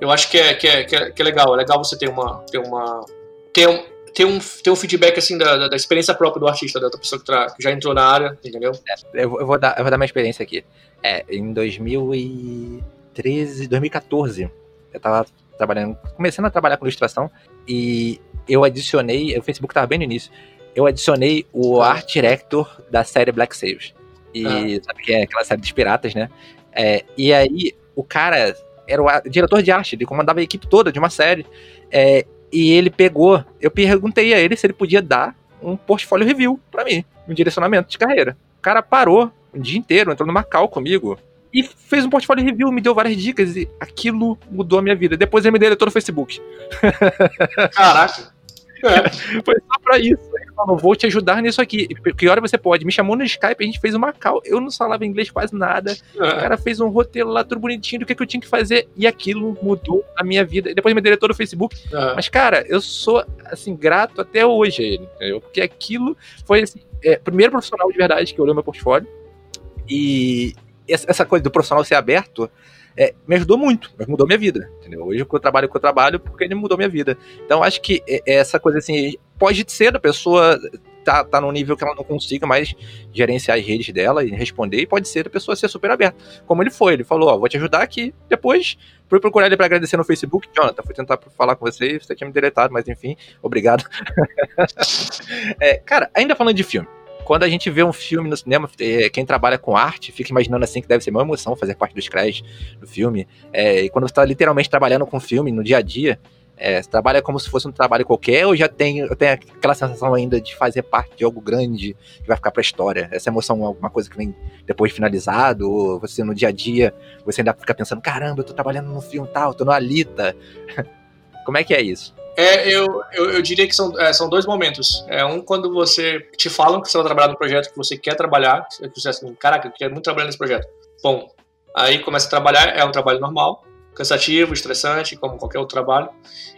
eu acho que é, que é, que é, que é legal. É legal você ter uma. Ter uma ter um, ter um, ter um feedback assim da, da experiência própria do artista, da pessoa que, tra, que já entrou na área, entendeu? É, eu, eu, vou dar, eu vou dar minha experiência aqui. É, em 2013, 2014, eu tava trabalhando, começando a trabalhar com ilustração e eu adicionei, o Facebook tava bem no início, eu adicionei o ah. art director da série Black Sails. E ah. sabe que é aquela série dos piratas, né? É, e aí o cara era o diretor de arte, ele comandava a equipe toda de uma série. É, e ele pegou, eu perguntei a ele se ele podia dar um portfólio review para mim, um direcionamento de carreira. O cara parou o dia inteiro, entrou numa call comigo e fez um portfólio review, me deu várias dicas e aquilo mudou a minha vida. Depois ele me deletou no Facebook. Caraca. É. Foi só pra isso. Ele falou, vou te ajudar nisso aqui. Que hora você pode? Me chamou no Skype, a gente fez uma call. Eu não falava inglês quase nada. É. O cara fez um roteiro lá tudo bonitinho do que, que eu tinha que fazer. E aquilo mudou a minha vida. Depois me deletou no Facebook. É. Mas, cara, eu sou, assim, grato até hoje a ele. Entendeu? Porque aquilo foi, assim, é, primeiro profissional de verdade que olhou meu portfólio. E essa coisa do profissional ser aberto é, me ajudou muito, mudou minha vida, entendeu? Hoje eu trabalho com eu trabalho porque ele mudou minha vida. Então acho que é, é essa coisa assim, pode ser a pessoa tá, tá num nível que ela não consiga mais gerenciar as redes dela e responder, e pode ser a pessoa ser super aberta. Como ele foi, ele falou, ó, vou te ajudar aqui, depois fui procurar ele para agradecer no Facebook, Jonathan, fui tentar falar com você, você tinha me deletado, mas enfim, obrigado. é, cara, ainda falando de filme, quando a gente vê um filme no cinema, é, quem trabalha com arte fica imaginando assim que deve ser uma emoção fazer parte dos créditos do filme. É, e quando você está literalmente trabalhando com filme no dia a dia, É, você trabalha como se fosse um trabalho qualquer ou já tem, tem aquela sensação ainda de fazer parte de algo grande que vai ficar pra história? Essa emoção é alguma coisa que vem depois de finalizado? Ou você no dia a dia, você ainda fica pensando, caramba, eu tô trabalhando no filme tal, tô no Alita. como é que é isso? É, eu, eu, eu, diria que são, é, são dois momentos. É um quando você te falam que você vai trabalhar no projeto que você quer trabalhar, que você assim, caraca, eu quero muito trabalhar nesse projeto. Bom, aí começa a trabalhar, é um trabalho normal, cansativo, estressante, como qualquer outro trabalho.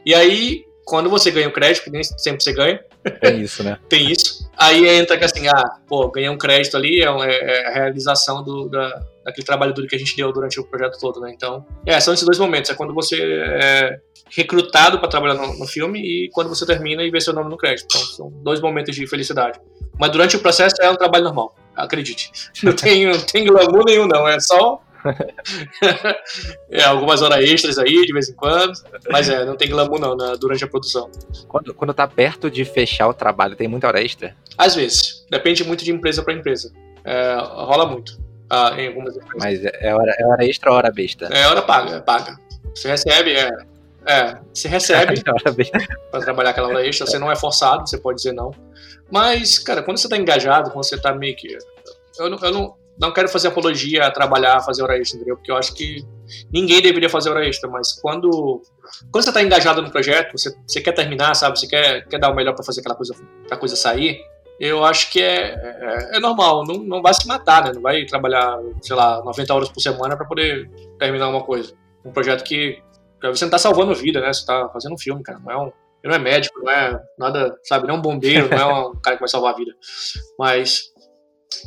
E aí, quando você ganha o crédito, nem sempre você ganha. Tem isso, né? Tem isso. Aí entra que assim, ah, pô, ganhei um crédito ali, é, é, a realização do, da, daquele trabalho duro que a gente deu durante o projeto todo, né? Então, é, são esses dois momentos. É quando você é recrutado para trabalhar no, no, filme e quando você termina e vê seu nome no crédito. Então, são dois momentos de felicidade. Mas durante o processo é um trabalho normal, acredite. Não tem, não tem glamour nenhum, não. É só é, algumas horas extras aí, de vez em quando. Mas é, não tem glamour não, né, durante a produção. Quando, quando tá perto de fechar o trabalho, tem muita hora extra? Às vezes. Depende muito de empresa para empresa. É, rola muito. Ah, em algumas empresas. Mas é hora, é hora extra ou hora besta? É hora paga, é paga. Você recebe, é. É, você recebe para trabalhar aquela hora extra, você não é forçado, você pode dizer não. Mas, cara, quando você tá engajado, quando você tá meio que. Eu não, eu não, não quero fazer apologia a trabalhar, fazer hora extra, entendeu? Porque eu acho que ninguém deveria fazer hora extra, mas quando, quando você está engajado no projeto, você, você quer terminar, sabe? Você quer, quer dar o melhor para fazer aquela coisa, pra coisa sair, eu acho que é, é, é, normal, não, não vai se matar, né? Não vai trabalhar, sei lá, 90 horas por semana para poder terminar uma coisa. Um projeto que você não tá salvando vida, né? Você tá fazendo um filme, cara. Não é um, não é médico, não é nada, sabe? Não é um bombeiro, não é um cara que vai salvar a vida. Mas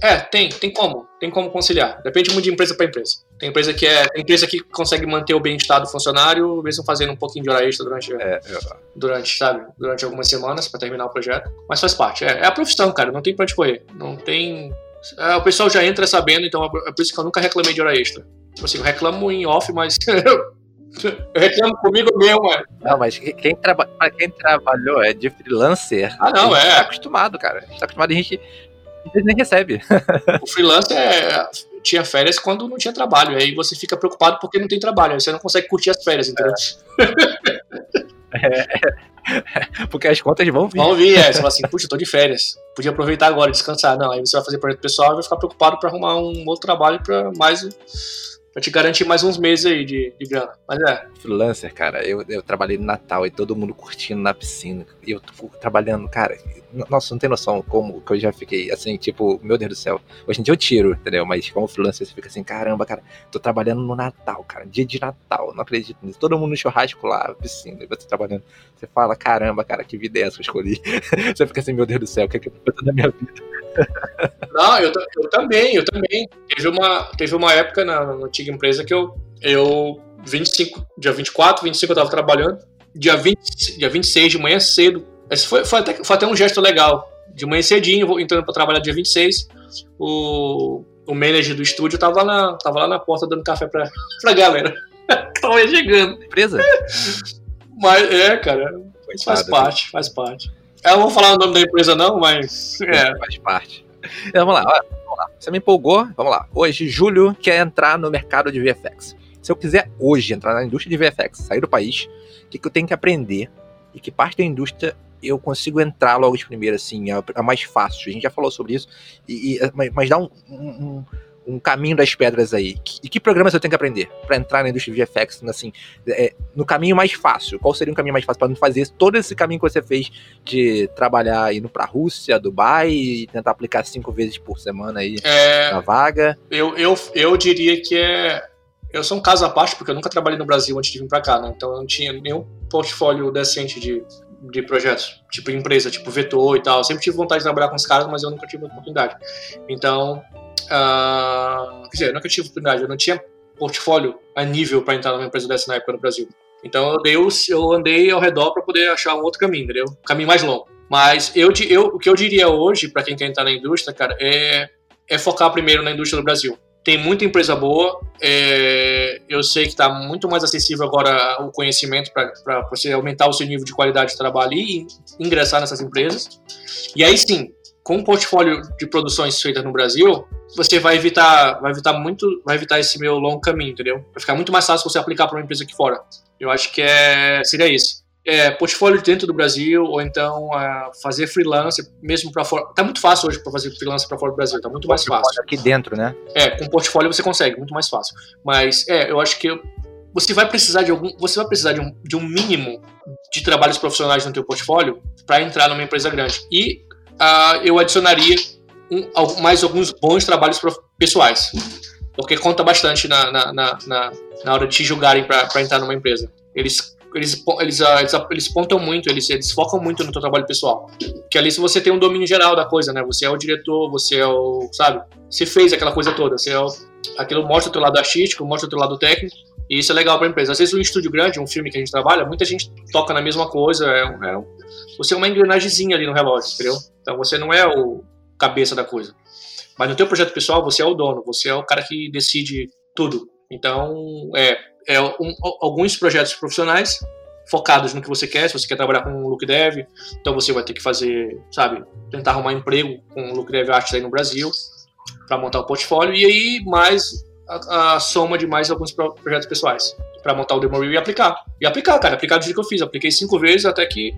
é, tem, tem como, tem como conciliar. Depende muito de empresa para empresa. Tem empresa que é, empresa que consegue manter o bem-estar do funcionário, mesmo fazendo um pouquinho de hora extra durante, é, é. durante, sabe, durante algumas semanas para terminar o projeto. Mas faz parte. É, é, a profissão, cara. Não tem pra onde correr. Não tem. É, o pessoal já entra sabendo, então é por isso que eu nunca reclamei de hora extra. Tipo assim, eu reclamo em off, mas eu reclamo comigo mesmo, mano. Não, mas quem, traba... quem trabalhou é de freelancer. Ah, não, é. Tá acostumado, cara. A gente tá acostumado a gente ele nem recebe. O freelancer é, tinha férias quando não tinha trabalho. Aí você fica preocupado porque não tem trabalho. Aí você não consegue curtir as férias, entendeu? É. é. Porque as contas vão vir. Vão vir, é. Você fala assim, puxa, eu tô de férias. Podia aproveitar agora, descansar. Não, aí você vai fazer projeto pessoal e vai ficar preocupado para arrumar um outro trabalho para mais pra te garantir mais uns meses aí de, de grana. Mas é. Freelancer, cara, eu, eu trabalhei no Natal e todo mundo curtindo na piscina. E eu trabalhando, cara. Nossa, não tem noção como que eu já fiquei assim, tipo, meu Deus do céu. Hoje em dia eu tiro, entendeu? Mas como freelancer, você fica assim, caramba, cara, tô trabalhando no Natal, cara, dia de Natal, não acredito nisso. Todo mundo no churrasco lá, piscina, e você trabalhando. Você fala, caramba, cara, que vida é essa que eu escolhi? você fica assim, meu Deus do céu, o que é que eu tô fazendo na minha vida? Não, eu, eu também, eu também. Teve uma, teve uma época na, na antiga empresa que eu, eu 25, dia 24, 25 eu tava trabalhando. Dia, 20, dia 26 de manhã cedo. Esse foi, foi, até, foi até um gesto legal. De manhã cedinho, entrando para trabalhar dia 26. O, o manager do estúdio tava, na, tava lá na porta dando café pra, pra galera. tava chegando. Empresa? Mas é, cara. faz parte, faz parte. Eu não vou falar o nome da empresa, não, mas. É. Faz parte. Então, vamos lá, vamos lá. Você me empolgou? Vamos lá. Hoje, Júlio quer entrar no mercado de VFX. Se eu quiser hoje entrar na indústria de VFX, sair do país, o que, que eu tenho que aprender? E que parte da indústria eu consigo entrar logo de primeira, assim, a, a mais fácil. A gente já falou sobre isso, e, e mas, mas dá um, um, um caminho das pedras aí. E que programas eu tenho que aprender para entrar na indústria de VFX, assim, é, no caminho mais fácil? Qual seria um caminho mais fácil para não fazer todo esse caminho que você fez de trabalhar indo para Rússia, Dubai e tentar aplicar cinco vezes por semana aí é, na vaga? Eu, eu, eu diria que é. Eu sou um caso à parte, porque eu nunca trabalhei no Brasil antes de vir para cá, né? Então eu não tinha nenhum portfólio decente de, de projetos, tipo empresa, tipo vetor e tal. Eu sempre tive vontade de trabalhar com os caras, mas eu nunca tive oportunidade. Então, Uh, quer dizer, eu nunca tive oportunidade, eu não tinha portfólio a nível para entrar numa empresa dessa na época no Brasil. Então eu, eu andei ao redor para poder achar um outro caminho, entendeu? Um caminho mais longo. Mas eu, eu, o que eu diria hoje para quem quer entrar na indústria, cara, é, é focar primeiro na indústria do Brasil. Tem muita empresa boa, é, eu sei que está muito mais acessível agora o conhecimento para você aumentar o seu nível de qualidade de trabalho e ingressar nessas empresas. E aí sim, com um portfólio de produções feitas no Brasil, você vai evitar, vai evitar muito, vai evitar esse meu longo caminho, entendeu? Vai ficar muito mais fácil você aplicar para uma empresa aqui fora. Eu acho que é, seria isso. É, portfólio dentro do Brasil, ou então é, fazer freelance, mesmo para fora. Tá muito fácil hoje para fazer freelance para fora do Brasil, tá muito mais fácil. Aqui dentro, né? É, com portfólio você consegue, muito mais fácil. Mas é, eu acho que você vai precisar de algum, você vai precisar de um, de um mínimo de trabalhos profissionais no teu portfólio para entrar numa empresa grande. E uh, eu adicionaria um, mais alguns bons trabalhos pessoais, porque conta bastante na, na, na, na, na hora de te julgarem para entrar numa empresa. Eles eles, eles, ah, eles, eles pontam muito, eles, eles focam muito no teu trabalho pessoal. Que ali você tem um domínio geral da coisa, né? Você é o diretor, você é o, sabe? Você fez aquela coisa toda, você é o, aquilo mostra o teu lado artístico, mostra o teu lado técnico, e isso é legal para empresa. Às vezes um estúdio grande, um filme que a gente trabalha, muita gente toca na mesma coisa, é, é, você é uma engrenagemzinha ali no relógio, entendeu? Então você não é o cabeça da coisa. Mas no teu projeto pessoal, você é o dono, você é o cara que decide tudo. Então, é, é um, alguns projetos profissionais focados no que você quer. Se você quer trabalhar com look dev, então você vai ter que fazer, sabe, tentar arrumar emprego com look dev artist aí no Brasil para montar o portfólio e aí mais a, a soma de mais alguns projetos pessoais para montar o demo e aplicar. E aplicar, cara, aplicar do jeito que eu fiz. Apliquei cinco vezes até que.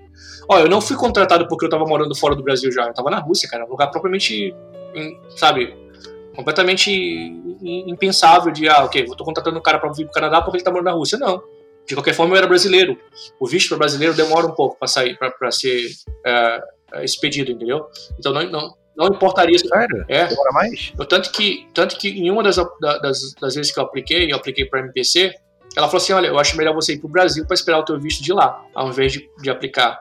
Ó, eu não fui contratado porque eu tava morando fora do Brasil já. Eu tava na Rússia, cara. Um lugar propriamente. Sabe? Completamente impensável de, ah, ok, eu tô contratando um cara pra vir pro Canadá porque ele tá morando na Rússia. Não. De qualquer forma, eu era brasileiro. O visto para brasileiro demora um pouco para sair, para ser é, é, expedido, entendeu? Então não, não, não importaria. Sério? É. Demora mais? Eu, tanto, que, tanto que em uma das, das, das vezes que eu apliquei, eu apliquei para MPC, ela falou assim: olha, eu acho melhor você ir para o Brasil para esperar o teu visto de lá, ao invés de, de aplicar.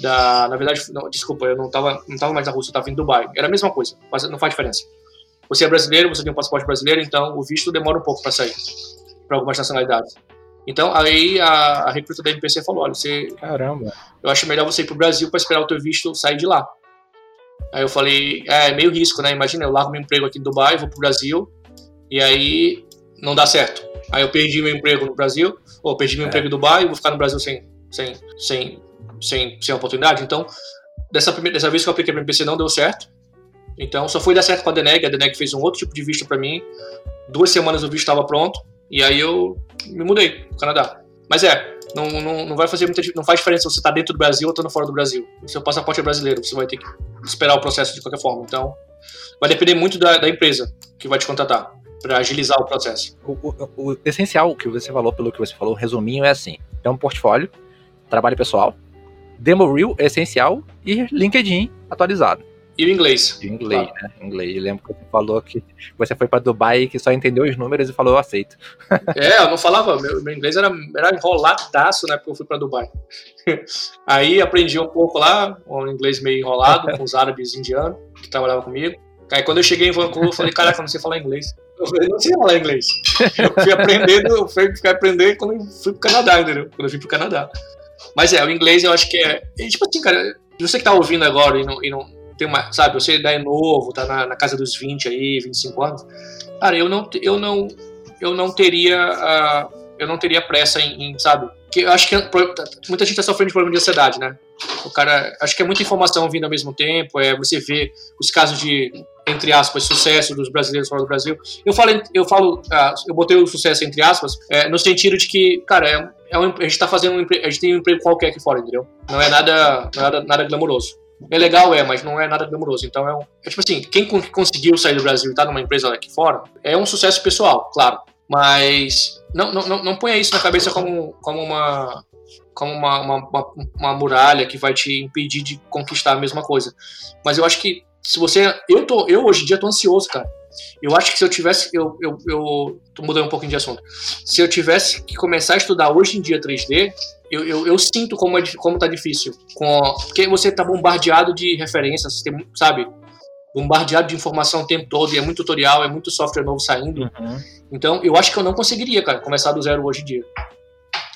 Da, na verdade, não, desculpa, eu não estava não tava mais na Rússia, eu estava em Dubai. Era a mesma coisa, mas não faz diferença. Você é brasileiro, você tem um passaporte brasileiro, então o visto demora um pouco para sair para algumas nacionalidades. Então, aí a, a recruta da MPC falou: olha, você. Caramba. Eu acho melhor você ir pro Brasil para esperar o teu visto sair de lá. Aí eu falei: é, é meio risco, né? Imagina, eu largo meu emprego aqui em Dubai, vou pro Brasil, e aí não dá certo. Aí eu perdi meu emprego no Brasil, ou perdi meu é. emprego em Dubai, vou ficar no Brasil sem, sem, sem, sem, sem oportunidade. Então, dessa, primeira, dessa vez que eu apliquei para MPC não deu certo. Então, só foi dar certo com a Deneg. A Deneg fez um outro tipo de visto para mim. Duas semanas o visto estava pronto. E aí eu me mudei pro Canadá. Mas é, não, não, não vai fazer muita não faz diferença se você tá dentro do Brasil ou estando fora do Brasil. O seu passaporte é brasileiro, você vai ter que esperar o processo de qualquer forma. Então, vai depender muito da, da empresa que vai te contratar para agilizar o processo. O, o, o, essencial que você falou, pelo que você falou, resuminho é assim: é um portfólio, trabalho pessoal, demo reel é essencial e LinkedIn atualizado. E o inglês. E o inglês, claro. né? Inglês. Eu lembro que você falou que você foi para Dubai e que só entendeu os números e falou, eu aceito. É, eu não falava, meu, meu inglês era, era enroladaço, né? Porque eu fui para Dubai. Aí aprendi um pouco lá, um inglês meio enrolado, com os árabes indianos que trabalhavam comigo. Aí quando eu cheguei em Vancouver, eu falei, caraca, eu não sei falar inglês. Eu falei, não sei falar inglês. Eu fui aprendendo, eu fui ficar aprendendo quando eu fui pro Canadá, entendeu? Quando eu fui pro Canadá. Mas é, o inglês eu acho que é. é tipo assim, cara, você que tá ouvindo agora e não, e não, tem uma, sabe, você ainda é novo, tá na, na, casa dos 20 aí, 25 anos. Cara, eu não, eu não, eu não teria, uh, eu não teria pressa em, em, sabe? Que eu acho que muita gente tá sofrendo de problema de ansiedade, né? O cara, acho que é muita informação vindo ao mesmo tempo, é você vê os casos de entre aspas sucesso dos brasileiros fora do Brasil. Eu falo, eu falo, uh, eu botei o sucesso entre aspas, é, no sentido de que, cara, é, é um, a gente tá fazendo um, a gente tem um emprego qualquer aqui fora, entendeu? Não é nada, nada, nada glamouroso. É legal, é, mas não é nada glamouroso. Então é, um, é tipo assim, quem conseguiu sair do Brasil e tá numa empresa aqui fora, é um sucesso pessoal, claro. Mas não, não, não ponha isso na cabeça como, como uma como uma, uma, uma, muralha que vai te impedir de conquistar a mesma coisa. Mas eu acho que se você. Eu, tô, eu hoje em dia tô ansioso, cara. Eu acho que se eu tivesse. Eu, eu, eu mudando um pouquinho de assunto. Se eu tivesse que começar a estudar hoje em dia 3D, eu, eu, eu, sinto como, é, como tá difícil. Com, porque você tá bombardeado de referências, tem, sabe? Bombardeado de informação o tempo todo, e é muito tutorial, é muito software novo saindo. Uhum. Então, eu acho que eu não conseguiria, cara, começar do zero hoje em dia.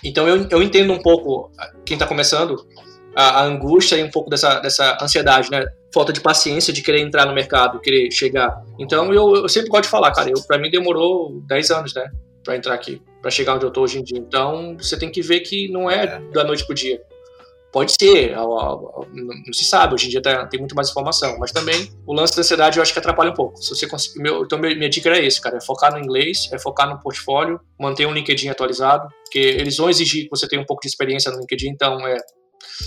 Então, eu, eu entendo um pouco quem tá começando, a, a angústia e um pouco dessa, dessa ansiedade, né? Falta de paciência de querer entrar no mercado, querer chegar. Então, eu, eu sempre gosto de falar, cara, eu, pra mim demorou 10 anos, né? Pra entrar aqui para chegar onde eu tô hoje em dia. Então, você tem que ver que não é, é. da noite pro dia. Pode ser, não se sabe, hoje em dia tá, tem muito mais informação, mas também o lance da ansiedade eu acho que atrapalha um pouco. Se você conseguir, meu, então minha dica era esse, cara, é focar no inglês, é focar no portfólio, manter um LinkedIn atualizado, porque eles vão exigir que você tenha um pouco de experiência no LinkedIn, então é,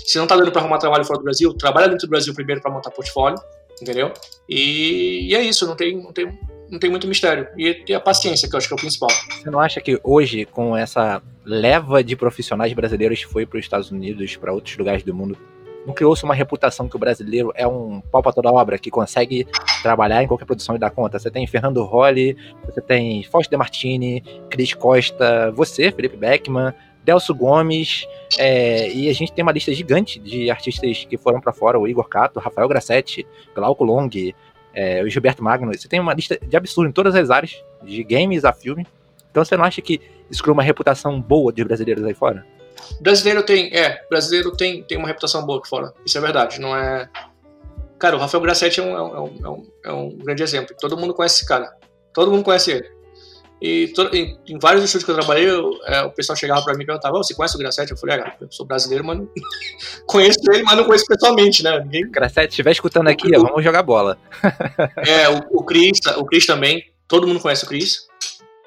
se não tá dando para arrumar trabalho fora do Brasil, trabalha dentro do Brasil primeiro para montar portfólio, entendeu? E, e, é isso, não tem, não tem, não tem muito mistério. E, e a paciência, que eu acho que é o principal. Você não acha que hoje, com essa leva de profissionais brasileiros que foi para os Estados Unidos, para outros lugares do mundo, não criou-se uma reputação que o brasileiro é um pau para toda obra, que consegue trabalhar em qualquer produção e dar conta. Você tem Fernando Holly, você tem Fausto De Martini, Cris Costa, você, Felipe Beckman, Delso Gomes, é, e a gente tem uma lista gigante de artistas que foram para fora, o Igor Cato, Rafael Grassetti, Glauco Long, é, o Gilberto Magno. Você tem uma lista de absurdo em todas as áreas, de games a filme. Então você não acha que isso criou uma reputação boa de brasileiros aí fora? Brasileiro tem, é, brasileiro tem, tem uma reputação boa aqui fora. Isso é verdade, não é. Cara, o Rafael Grassetti é um, é um, é um, é um grande exemplo. Todo mundo conhece esse cara. Todo mundo conhece ele. E em, em, vários estúdios que eu trabalhei, eu, é, o pessoal chegava pra mim e perguntava: oh, Você conhece o Grassetti? Eu falei: ah, Eu sou brasileiro, mas não... conheço ele, mas não conheço pessoalmente, né? Ninguém... Grassetti, se estiver escutando aqui, o, vamos jogar bola. é, o, o Chris, o Chris também. Todo mundo conhece o Chris,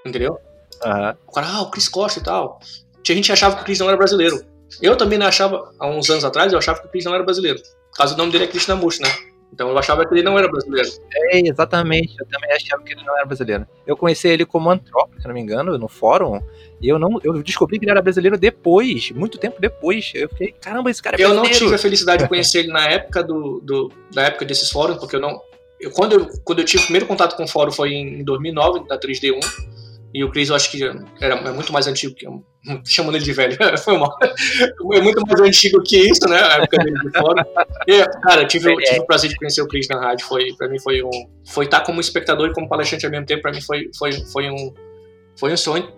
entendeu? Uhum. O cara, ah, o Chris Costa e tal. Tinha gente que achava que o Chris não era brasileiro. Eu também não achava, há uns anos atrás, eu achava que o Chris não era brasileiro. Causa do nome dele é Krishnamurti, né? Então eu achava que ele não era brasileiro. É, exatamente. Eu também achava que ele não era brasileiro. Eu conheci ele como antrópico, se não me engano, no fórum. E eu não, eu descobri que ele era brasileiro depois, muito tempo depois. Eu fiquei, caramba, esse cara é brasileiro. Eu não tive a felicidade de conhecer ele na época do, do da época desses fóruns, porque eu não, eu, quando, eu, quando eu tive o primeiro contato com o fórum foi em 2009, da 3D1. E o Chris, eu acho que era, é muito mais antigo que. Chamando ele de velho, foi mal. É muito mais antigo que isso, né? A época dele de fora. E, cara, eu tive, tive o prazer de conhecer o Chris na rádio. Foi, pra mim foi um. Foi estar como espectador e como palestrante ao mesmo tempo. Pra mim foi, foi, foi, um, foi um sonho.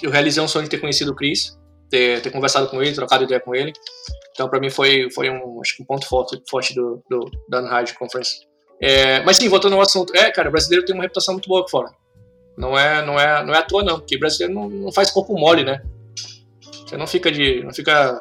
Eu realizei um sonho de ter conhecido o Chris, ter, ter conversado com ele, trocado ideia com ele. Então, pra mim, foi, foi um, acho que um ponto forte, forte do, do, da Rádio Conference. É, mas sim, voltando ao assunto. É, cara, o brasileiro tem uma reputação muito boa aqui fora. Não é, não é, não é à toa, não, porque brasileiro não, não faz corpo mole, né? Você não fica de. não fica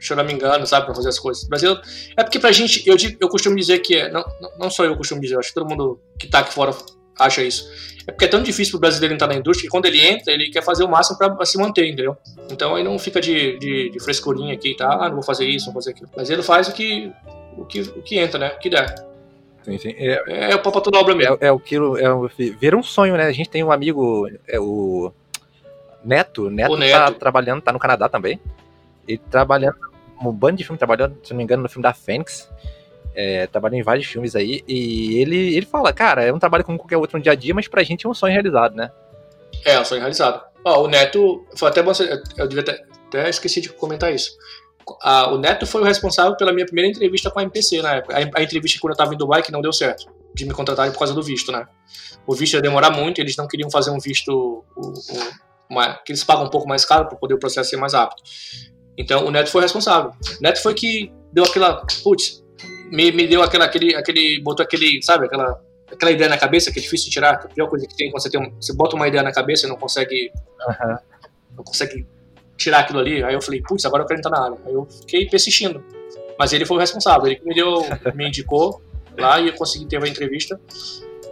choramingando, sabe, pra fazer as coisas. Brasil é porque pra gente, eu, eu costumo dizer que é, não, não só eu costumo dizer, acho que todo mundo que tá aqui fora acha isso. É porque é tão difícil pro brasileiro entrar na indústria que quando ele entra, ele quer fazer o máximo pra, se manter, entendeu? Então aí não fica de, de, de frescurinha aqui, tá? Ah, não vou fazer isso, não vou fazer aquilo. Mas ele faz o que, o que, o que entra, né? O que der. Sim, sim. É, é, o papo toda obra mesmo. É, é, o que é o, ver um sonho, né? A gente tem um amigo, é o Neto, Neto, o Neto. tá trabalhando, tá no Canadá também. Ele trabalhando um bando de filme, trabalhando, se não me engano, no filme da Fênix. É, trabalhando em vários filmes aí. E ele, ele fala, cara, é um trabalho como qualquer outro no dia a dia, mas pra gente é um sonho realizado, né? É, um sonho realizado. Ó, o Neto, foi até bom, eu devia até, até esqueci de comentar isso a, o Neto foi o responsável pela minha primeira entrevista com a MPC na época. A, a entrevista quando eu estava em Dubai que não deu certo, de me contratarem por causa do visto, né? O visto ia demorar muito, eles não queriam fazer um visto o, o, uma, que eles pagam um pouco mais caro para poder o processo ser mais rápido. Então o Neto foi o responsável. O Neto foi que deu aquela, putz, me, me deu aquela, aquele, aquele, botou aquele, sabe, aquela, aquela ideia na cabeça que é difícil de tirar. A pior coisa que tem quando você tem, um, você bota uma ideia na cabeça e não consegue, uhum. não consegue tirar aquilo ali. Aí eu falei, putz, agora eu quero entrar na área. Aí eu fiquei persistindo. Mas ele foi o responsável, ele me deu, me indicou lá e eu consegui ter uma entrevista.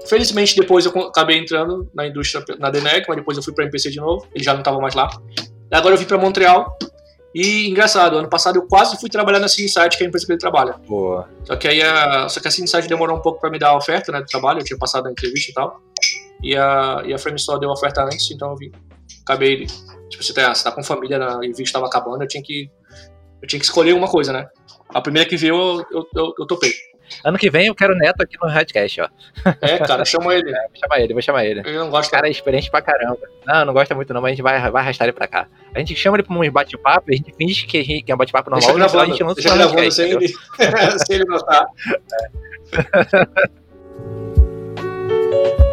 Felizmente, depois eu acabei entrando na indústria, na Denec, mas depois eu fui para a MPC de novo, ele já não estava mais lá. Agora eu vim para Montreal. E engraçado, ano passado eu quase fui trabalhar na Cinesite, que é a empresa que ele trabalha. Boa. Só que aí a, só que a Cinesite demorou um pouco para me dar a oferta né, do trabalho, eu tinha passado a entrevista e tal. E a, e a Frame Store deu a oferta antes, então eu vim. Acabei Tipo, você tá, você tá com família na, e o vídeo tava acabando, eu tinha que. Eu tinha que escolher uma coisa, né? A primeira que veio, eu, eu, eu, eu topei. Ano que vem eu quero o Neto aqui no Radcast, ó. É, cara, chama ele. É, vou chamar ele, vou chamar ele. Ele não gosta. cara é experiente pra caramba. Não, não gosta muito não, mas a gente vai, vai arrastar ele pra cá. A gente chama ele pra um bate-papo, a gente finge que, a gente, que é um bate-papo normal, e a gente lança o Radcast. Sem ele, sem ele notar. É.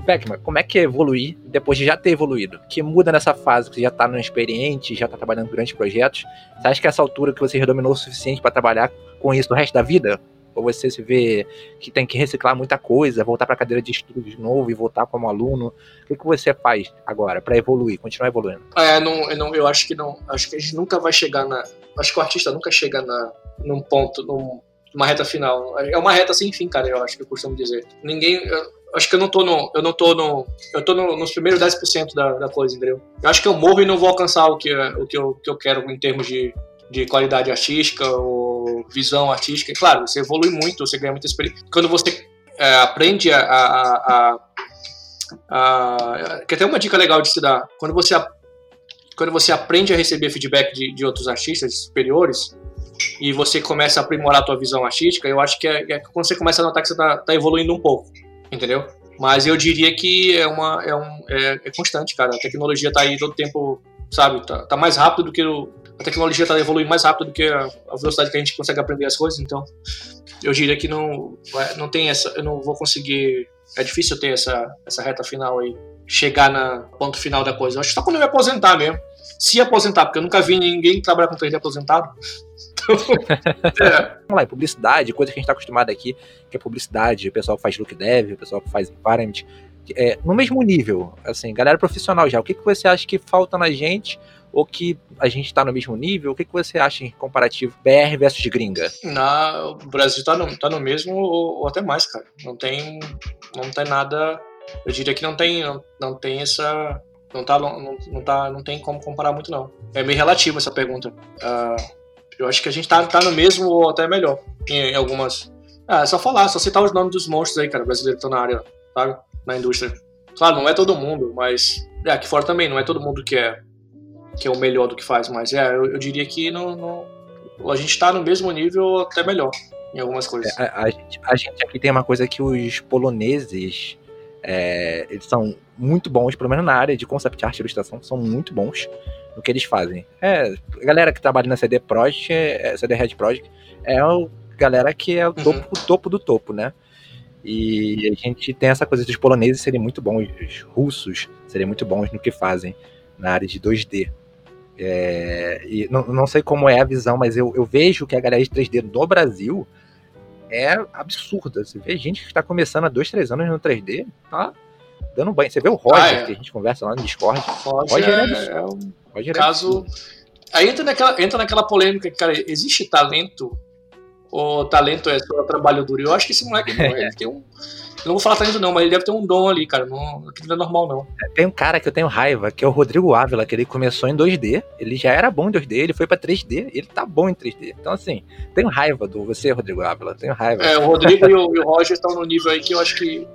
Beckman, como é que é evoluir depois de já ter evoluído? Que muda nessa fase, que você já está no experiente, já está trabalhando grandes projetos? Você acha que essa altura que você redominou o suficiente para trabalhar com isso no resto da vida? Ou você se vê que tem que reciclar muita coisa, voltar para a cadeira de estudo de novo e voltar como aluno? O que, que você faz agora para evoluir, continuar evoluindo? É, não, eu, não, eu acho que não. Acho que a gente nunca vai chegar na. Acho que o artista nunca chega na, num ponto, num, numa reta final. É uma reta sem fim, cara, eu acho que eu costumo dizer. Ninguém. Eu, acho que eu não tô no. Eu não tô no. Eu tô no, nos primeiros 10% da, da coisa, entendeu? Eu acho que eu morro e não vou alcançar o que, o que, eu, que eu quero em termos de, de qualidade artística ou visão artística. Claro, você evolui muito, você ganha muita experiência. Quando você é, aprende a, a, a, a, Que até uma dica legal de se dar. Quando você, quando você aprende a receber feedback de, de outros artistas superiores e você começa a aprimorar a tua visão artística, eu acho que é, é quando você começa a notar que você está tá evoluindo um pouco entendeu? Mas eu diria que é uma é, um, é, é constante, cara. A tecnologia está aí todo tempo, sabe? Tá, tá mais rápido do que o, a tecnologia está evoluindo mais rápido do que a, a, velocidade que a gente consegue aprender as coisas. Então, eu diria que não não tem essa, eu não vou conseguir. É difícil ter essa essa reta final aí, chegar na ponto final da coisa. Eu acho que só quando eu me aposentar mesmo. Se aposentar, porque eu nunca vi ninguém trabalhar com 3D aposentado. é. Vamos lá, publicidade, coisa que a gente está acostumado aqui, que é publicidade, o pessoal que faz look dev, o pessoal que faz environment, é, no mesmo nível, assim, galera profissional já, o que, que você acha que falta na gente ou que a gente está no mesmo nível? O que, que você acha em comparativo BR versus gringa? Na, o Brasil está no, tá no mesmo ou, ou, até mais, cara. Não tem, não tem nada. Eu diria que não tem, não, não tem essa. Não, tá, não, não, tá, não tem como comparar muito, não. É meio relativo essa pergunta. Uh, eu acho que a gente tá, tá no mesmo ou até melhor em, em algumas. Ah, é só falar, só citar os nomes dos monstros aí, cara, brasileiros que estão na área, sabe? Na indústria. Claro, não é todo mundo, mas. É, aqui fora também, não é todo mundo que é, que é o melhor do que faz, mas é, eu, eu diria que no, no, a gente tá no mesmo nível ou até melhor em algumas coisas. É, a, a, gente, a gente aqui tem uma coisa que os poloneses. É, eles são muito bons, pelo menos na área de concept art e ilustração, são muito bons no que eles fazem. É, a galera que trabalha na CD Projekt, é, CD Red Project, é a galera que é o uhum. topo, o topo do topo, né? E a gente tem essa coisa dos poloneses serem muito bons, os russos serem muito bons no que fazem na área de 2D. É, e não, não sei como é a visão, mas eu, eu vejo que a galera de 3D no Brasil é absurda. Você vê gente que está começando há dois, três anos no 3D, tá dando banho. Você vê o Roger, ah, é. que a gente conversa lá no Discord. Roger, Roger é, é, é um Roger caso. Aí entra naquela, entra naquela polêmica, cara, existe talento ou talento é só trabalho duro? Eu acho que esse moleque não, ele tem um. Eu não vou falar talento, não, mas ele deve ter um dom ali, cara. Não, aquilo não é normal, não. É, tem um cara que eu tenho raiva, que é o Rodrigo Ávila, que ele começou em 2D. Ele já era bom em 2D, ele foi pra 3D, ele tá bom em 3D. Então, assim, tenho raiva do você, Rodrigo Ávila. Tenho raiva. É, o Rodrigo e, o, e o Roger estão no nível aí que eu acho que.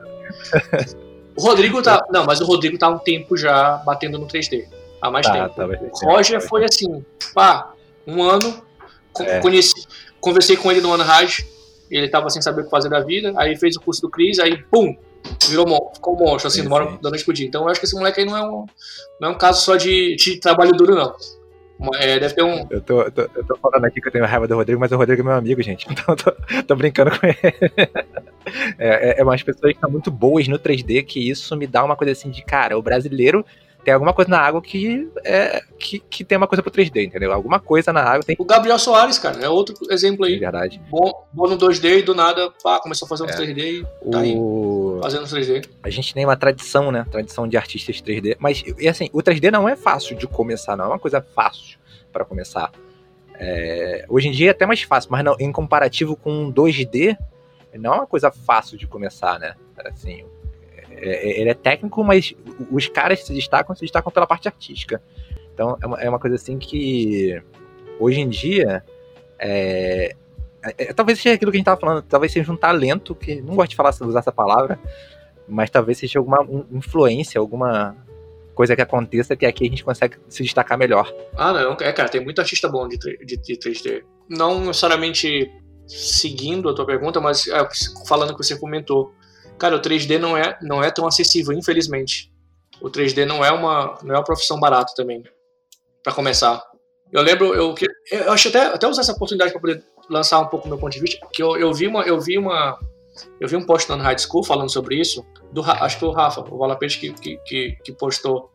O Rodrigo tá. Não, mas o Rodrigo tá há um tempo já batendo no 3D. Há mais tá, tempo. Tá, o Roger foi assim, pá, um ano, é. conheci, conversei com ele no Anhaj, ele tava sem saber o que fazer da vida, aí fez o curso do Cris, aí pum, virou ficou um monstro, assim, sim, sim. da noite pro dia. Então eu acho que esse moleque aí não é um, não é um caso só de, de trabalho duro, não. É, deve ter um. Eu tô, eu tô, eu, tô, falando aqui que eu tenho raiva do Rodrigo, mas o Rodrigo é meu amigo, gente. Então eu tô, tô brincando com ele. É, é, é umas pessoas que estão muito boas no 3D que isso me dá uma coisa assim de, cara, o brasileiro tem alguma coisa na água que, é, que, que tem uma coisa pro 3D, entendeu? Alguma coisa na água tem. O Gabriel Soares, cara, é outro exemplo aí. É verdade. Bom, bom no 2D e do nada, pá, começou a fazer um é. 3D e tá o... aí, fazendo 3D. A gente tem uma tradição, né? Tradição de artistas 3D. Mas, e assim, o 3D não é fácil de começar, não é uma coisa fácil para começar. É, hoje em dia é até mais fácil, mas não, em comparativo com 2D, não é uma coisa fácil de começar, né? Assim, é, é, ele é técnico, mas os caras se destacam, se destacam pela parte artística. Então é uma, é uma coisa assim que hoje em dia é, é, é, talvez seja aquilo que a gente estava falando, talvez seja um talento, que não gosto de falar usar essa palavra, mas talvez seja alguma influência, alguma coisa que aconteça que aqui a gente consegue se destacar melhor. Ah, não, é, cara, tem muito artista bom de, de, de 3D. Não necessariamente seguindo a tua pergunta, mas é, falando que você comentou. Cara, o 3D não é, não é tão acessível, infelizmente. O 3D não é uma, não é uma profissão barata também, para começar. Eu lembro, eu, eu acho até, até usar essa oportunidade para poder lançar um pouco meu ponto de vista, que eu, eu vi uma, eu vi uma, eu vi um post na High School falando sobre isso, do, acho que foi o Rafa, o Valapete que, que, que, que postou.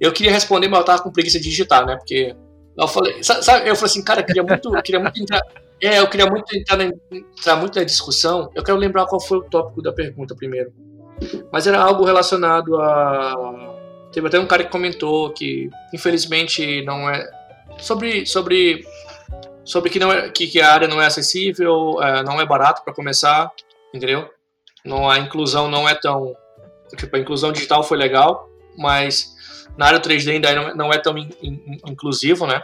Eu queria responder, mas eu tava com preguiça de digitar, né? Porque eu falei, sabe, eu falei assim, cara, eu queria muito, eu queria muito entrar, É, eu queria muito entrar, na, entrar muito na discussão. Eu quero lembrar qual foi o tópico da pergunta primeiro. Mas era algo relacionado a. Teve até um cara que comentou que, infelizmente, não é. Sobre. sobre sobre que, não é, que, que a área não é acessível, é, não é barato para começar, entendeu? Não, a inclusão não é tão. Tipo, a inclusão digital foi legal, mas na área 3D ainda não, não é tão in, in, inclusivo, né?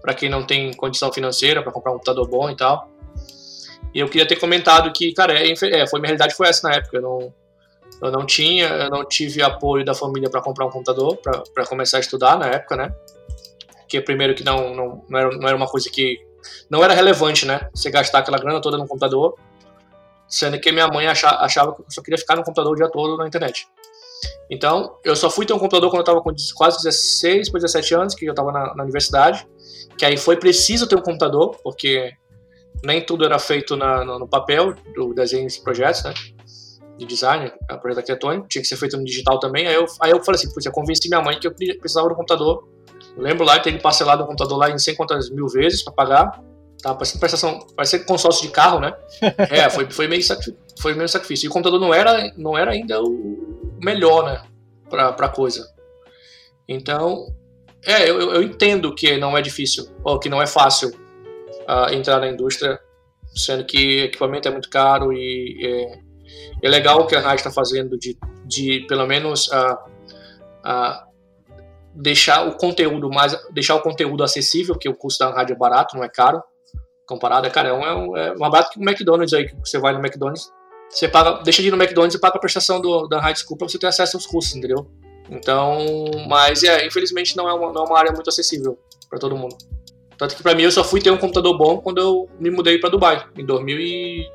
Para quem não tem condição financeira para comprar um computador bom e tal. E eu queria ter comentado que, cara, é, é, foi minha realidade foi essa na época. Eu não, eu não tinha, eu não tive apoio da família para comprar um computador para começar a estudar na época, né? Que primeiro que não, não, não, era, não era uma coisa que não era relevante, né? Você gastar aquela grana toda no computador, sendo que minha mãe achava, achava que eu só queria ficar no computador o dia todo na internet. Então, eu só fui ter um computador quando eu estava com quase 16 para 17 anos, que eu estava na, na, universidade, que aí foi preciso ter um computador, porque nem tudo era feito na, no, no, papel do desenho de projetos, né? De design, a projeto arquitetônico, tinha que ser feito no digital também. Aí eu, aí eu falei assim, eu convenci minha mãe que eu precisava um computador. Eu lembro lá de ter ele parcelado o computador lá em 100 quantas mil vezes para pagar. Tá parecendo prestação, parecendo consórcio de carro, né? É, foi, foi, meio, foi meio sacrifício. E o computador não era, não era ainda o, melhor, né, pra, pra coisa. Então, é, eu, eu entendo que não é difícil, ou que não é fácil uh, entrar na indústria, sendo que equipamento é muito caro e é, é legal o que a RAID está fazendo de, de, pelo menos, uh, uh, deixar o conteúdo mais, deixar o conteúdo acessível, que o custo da rádio é barato, não é caro, comparado, cara, é um, é um, é barato que o McDonald's aí, que você vai no McDonald's, você paga, deixa de ir no McDonald's e paga a prestação do, da school para você ter acesso aos cursos, entendeu? Então, mas é, infelizmente não é uma, não é uma área muito acessível para todo mundo. Tanto que para mim eu só fui ter um computador bom quando eu me mudei para Dubai, em 2000 e...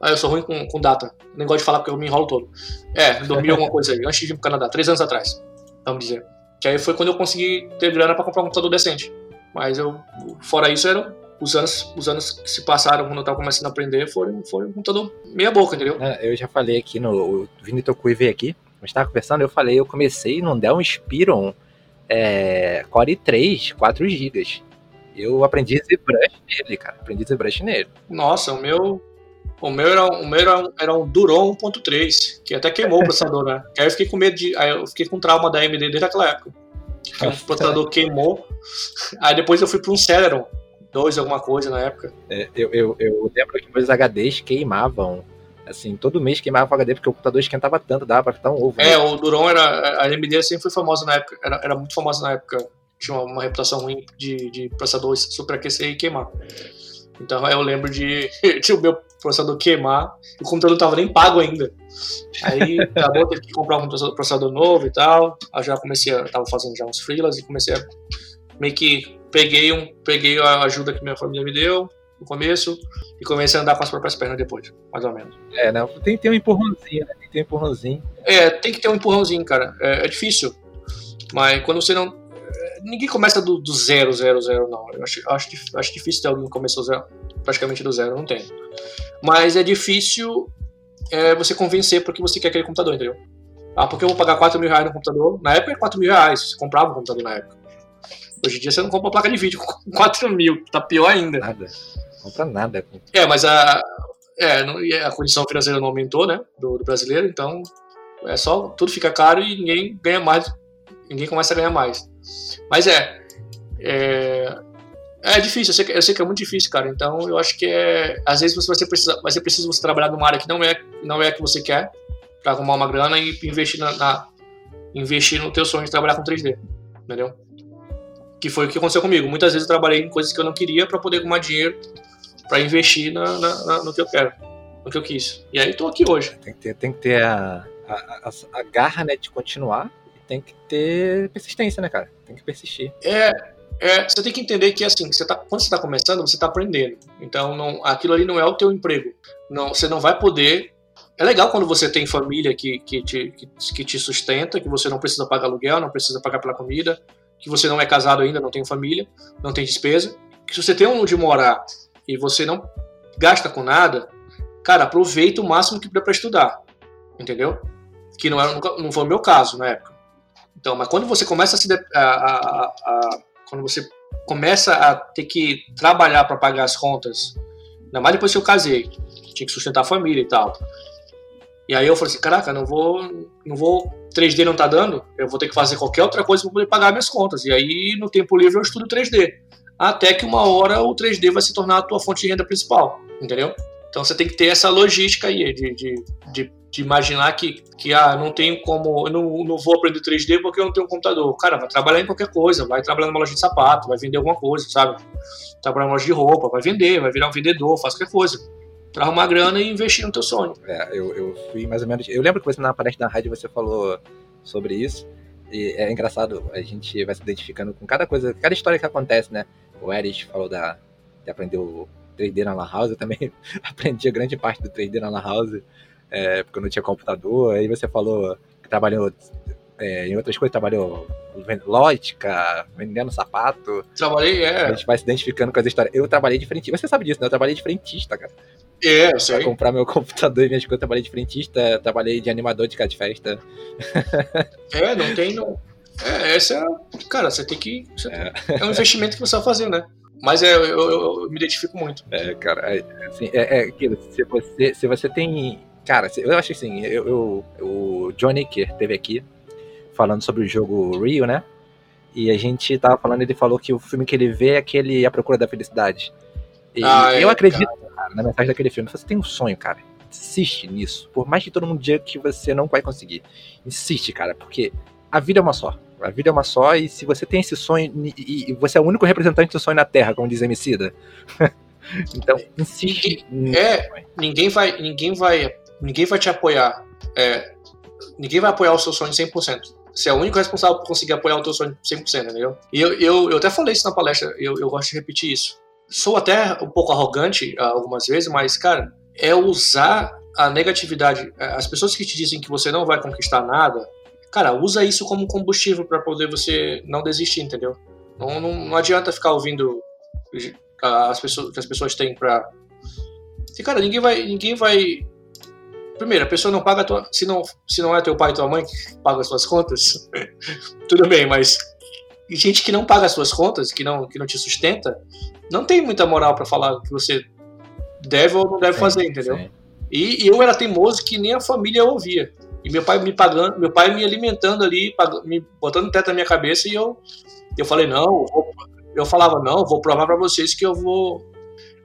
Ah, eu sou ruim com, com data. Nem gosto de falar porque eu me enrolo todo. É, em 2000 alguma coisa aí, antes de vir pro Canadá, três anos atrás, vamos dizer. Que aí foi quando eu consegui ter grana para comprar um computador decente. Mas eu, fora isso, era os anos, os anos que se passaram quando eu tava começando a aprender foram, foram um computador meia boca, entendeu? É, eu já falei aqui no. O Vini Tokui veio aqui, a gente tava conversando, eu falei, eu comecei no Dell Inspiron é, Core 3, 4 GB. Eu aprendi ZBrush nele, cara. Aprendi ZBrush nele. Nossa, o meu. O meu era, o meu era, um, era um Duron 1.3, que até queimou o processador, né? Aí eu fiquei com medo de. Aí eu fiquei com trauma da AMD desde aquela época. O processador queimou. Aí depois eu fui para um Celeron, 2 alguma coisa na época. É, eu, eu, eu lembro que meus HDs queimavam. Assim, todo mês queimava o HD porque o computador esquentava tanto, dava pra ficar um ovo. É, né? o Duron era. A AMD sempre foi famosa na época, era, era muito famosa na época. Tinha uma, uma reputação ruim de, de processadores superaquecer e queimar. Então eu lembro de, de o meu processador queimar, e o computador não tava nem pago ainda. Aí acabou, teve que comprar um processador novo e tal. Aí já comecei, a, tava fazendo já uns freelas e comecei a meio que peguei, um, peguei a ajuda que minha família me deu no começo e comecei a andar com as próprias pernas depois, mais ou menos. É, não, tem que ter um empurrãozinho, né? Tem que ter um empurrãozinho. É, tem que ter um empurrãozinho, cara. É, é difícil. Mas quando você não. É, ninguém começa do, do zero, zero, zero, não. Eu acho, acho, acho difícil ter alguém que começou zero, praticamente do zero, não tem. Mas é difícil é, você convencer porque você quer aquele computador, entendeu? Ah, porque eu vou pagar 4 mil reais no computador? Na época é 4 mil reais, você comprava um computador na época. Hoje em dia você não compra uma placa de vídeo com 4 mil, tá pior ainda. Nada. Compra nada. É, mas a, é, a condição financeira não aumentou, né? Do, do, brasileiro, então é só tudo fica caro e ninguém ganha mais, ninguém começa a ganhar mais. Mas é. É, é difícil, eu sei, que, eu sei que é muito difícil, cara. Então eu acho que é. Às vezes você vai ser, precisa, vai ser preciso você trabalhar numa área que não é, não é a que você quer, pra arrumar uma grana e investir na, na investir no teu sonho de trabalhar com 3D. Entendeu? Que foi o que aconteceu comigo. Muitas vezes eu trabalhei em coisas que eu não queria para poder arrumar dinheiro para investir na, na, na, no que eu quero, no que eu quis. E aí tô aqui hoje. Tem que ter, tem que ter a, a, a, a garra né, de continuar e tem que ter persistência, né, cara? Tem que persistir. É, é, você tem que entender que assim, você tá, quando você está começando, você está aprendendo. Então, não, aquilo ali não é o teu emprego. Não, você não vai poder. É legal quando você tem família que, que, te, que, que te sustenta, que você não precisa pagar aluguel, não precisa pagar pela comida, que você não é casado ainda, não tem família, não tem despesa, que se você tem onde morar e você não gasta com nada, cara, aproveita o máximo que puder para estudar, entendeu? Que não, era, não foi o meu caso na época. Então, mas quando você começa a se. A, a, a, quando você começa a ter que trabalhar para pagar as contas, ainda mais depois que eu casei, tinha que sustentar a família e tal. E aí eu falei assim, caraca, não vou, não vou, 3D não tá dando, eu vou ter que fazer qualquer outra coisa para poder pagar minhas contas. E aí no tempo livre eu estudo 3D. Até que uma hora o 3D vai se tornar a tua fonte de renda principal, entendeu? Então você tem que ter essa logística aí de, de, de, de imaginar que, que ah, não tenho como, eu não, não vou aprender 3D porque eu não tenho um computador. Cara, vai trabalhar em qualquer coisa, vai trabalhar numa loja de sapato, vai vender alguma coisa, sabe? Trabalhar numa loja de roupa, vai vender, vai virar um vendedor, faz qualquer coisa para arrumar grana e investir no teu sonho. É, eu, eu fui mais ou menos. Eu lembro que você na palestra da rádio você falou sobre isso. E é engraçado, a gente vai se identificando com cada coisa, cada história que acontece, né? O Erich falou da, de aprender o 3D na La House, eu também aprendi a grande parte do 3D na La House, é, porque eu não tinha computador. Aí você falou que trabalhou é, em outras coisas, trabalhou lógica, vendendo sapato. Trabalhei, é. A gente vai se identificando com as histórias. Eu trabalhei de frentista, você sabe disso, né? Eu trabalhei de frentista, cara. É, eu sei. Pra comprar meu computador e minhas coisas, eu trabalhei de frentista, trabalhei de animador de casa de festa. É, não tem. Não. É, essa é. Cara, você tem que. Você é. é. um investimento que você vai fazer, né? Mas é, eu, eu, eu me identifico muito. É, cara, é, assim, é, é aquilo. Se você, se você tem. Cara, eu acho assim, eu, eu, o Johnny que teve aqui falando sobre o jogo Rio, né? E a gente tava falando, ele falou que o filme que ele vê é aquele A Procura da Felicidade. E ah, eu é, acredito cara, na mensagem daquele filme. Você tem um sonho, cara. Insiste nisso. Por mais que todo mundo diga que você não vai conseguir. Insiste, cara, porque a vida é uma só. A vida é uma só, e se você tem esse sonho, e, você é o único representante do sonho na Terra, como diz Emicida. então, insiste. Ninguém, é, ninguém vai, ninguém vai, ninguém vai te apoiar. É, ninguém vai apoiar o seu sonho 100%. Você é o único responsável por conseguir apoiar o teu sonho 100%, entendeu? E eu, eu, eu até falei isso na palestra, eu, eu gosto de repetir isso. Sou até um pouco arrogante ah, algumas vezes, mas, cara, é usar a negatividade. É, as pessoas que te dizem que você não vai conquistar nada, cara, usa isso como combustível para poder você não desistir, entendeu? Não, não, não, adianta ficar ouvindo as pessoas que as pessoas têm pra. E, cara, ninguém vai, ninguém vai primeiro, a pessoa não paga tua, se não se não é teu pai e tua mãe que paga as suas contas, tudo bem, mas gente que não paga as suas contas, que não que não te sustenta, não tem muita moral para falar que você deve ou não deve sim, fazer, entendeu? E, e, eu era teimoso que nem a família ouvia. E meu pai me pagando, meu pai me alimentando ali, me botando teto na minha cabeça e eu eu falei não, eu falava não, vou provar para vocês que eu vou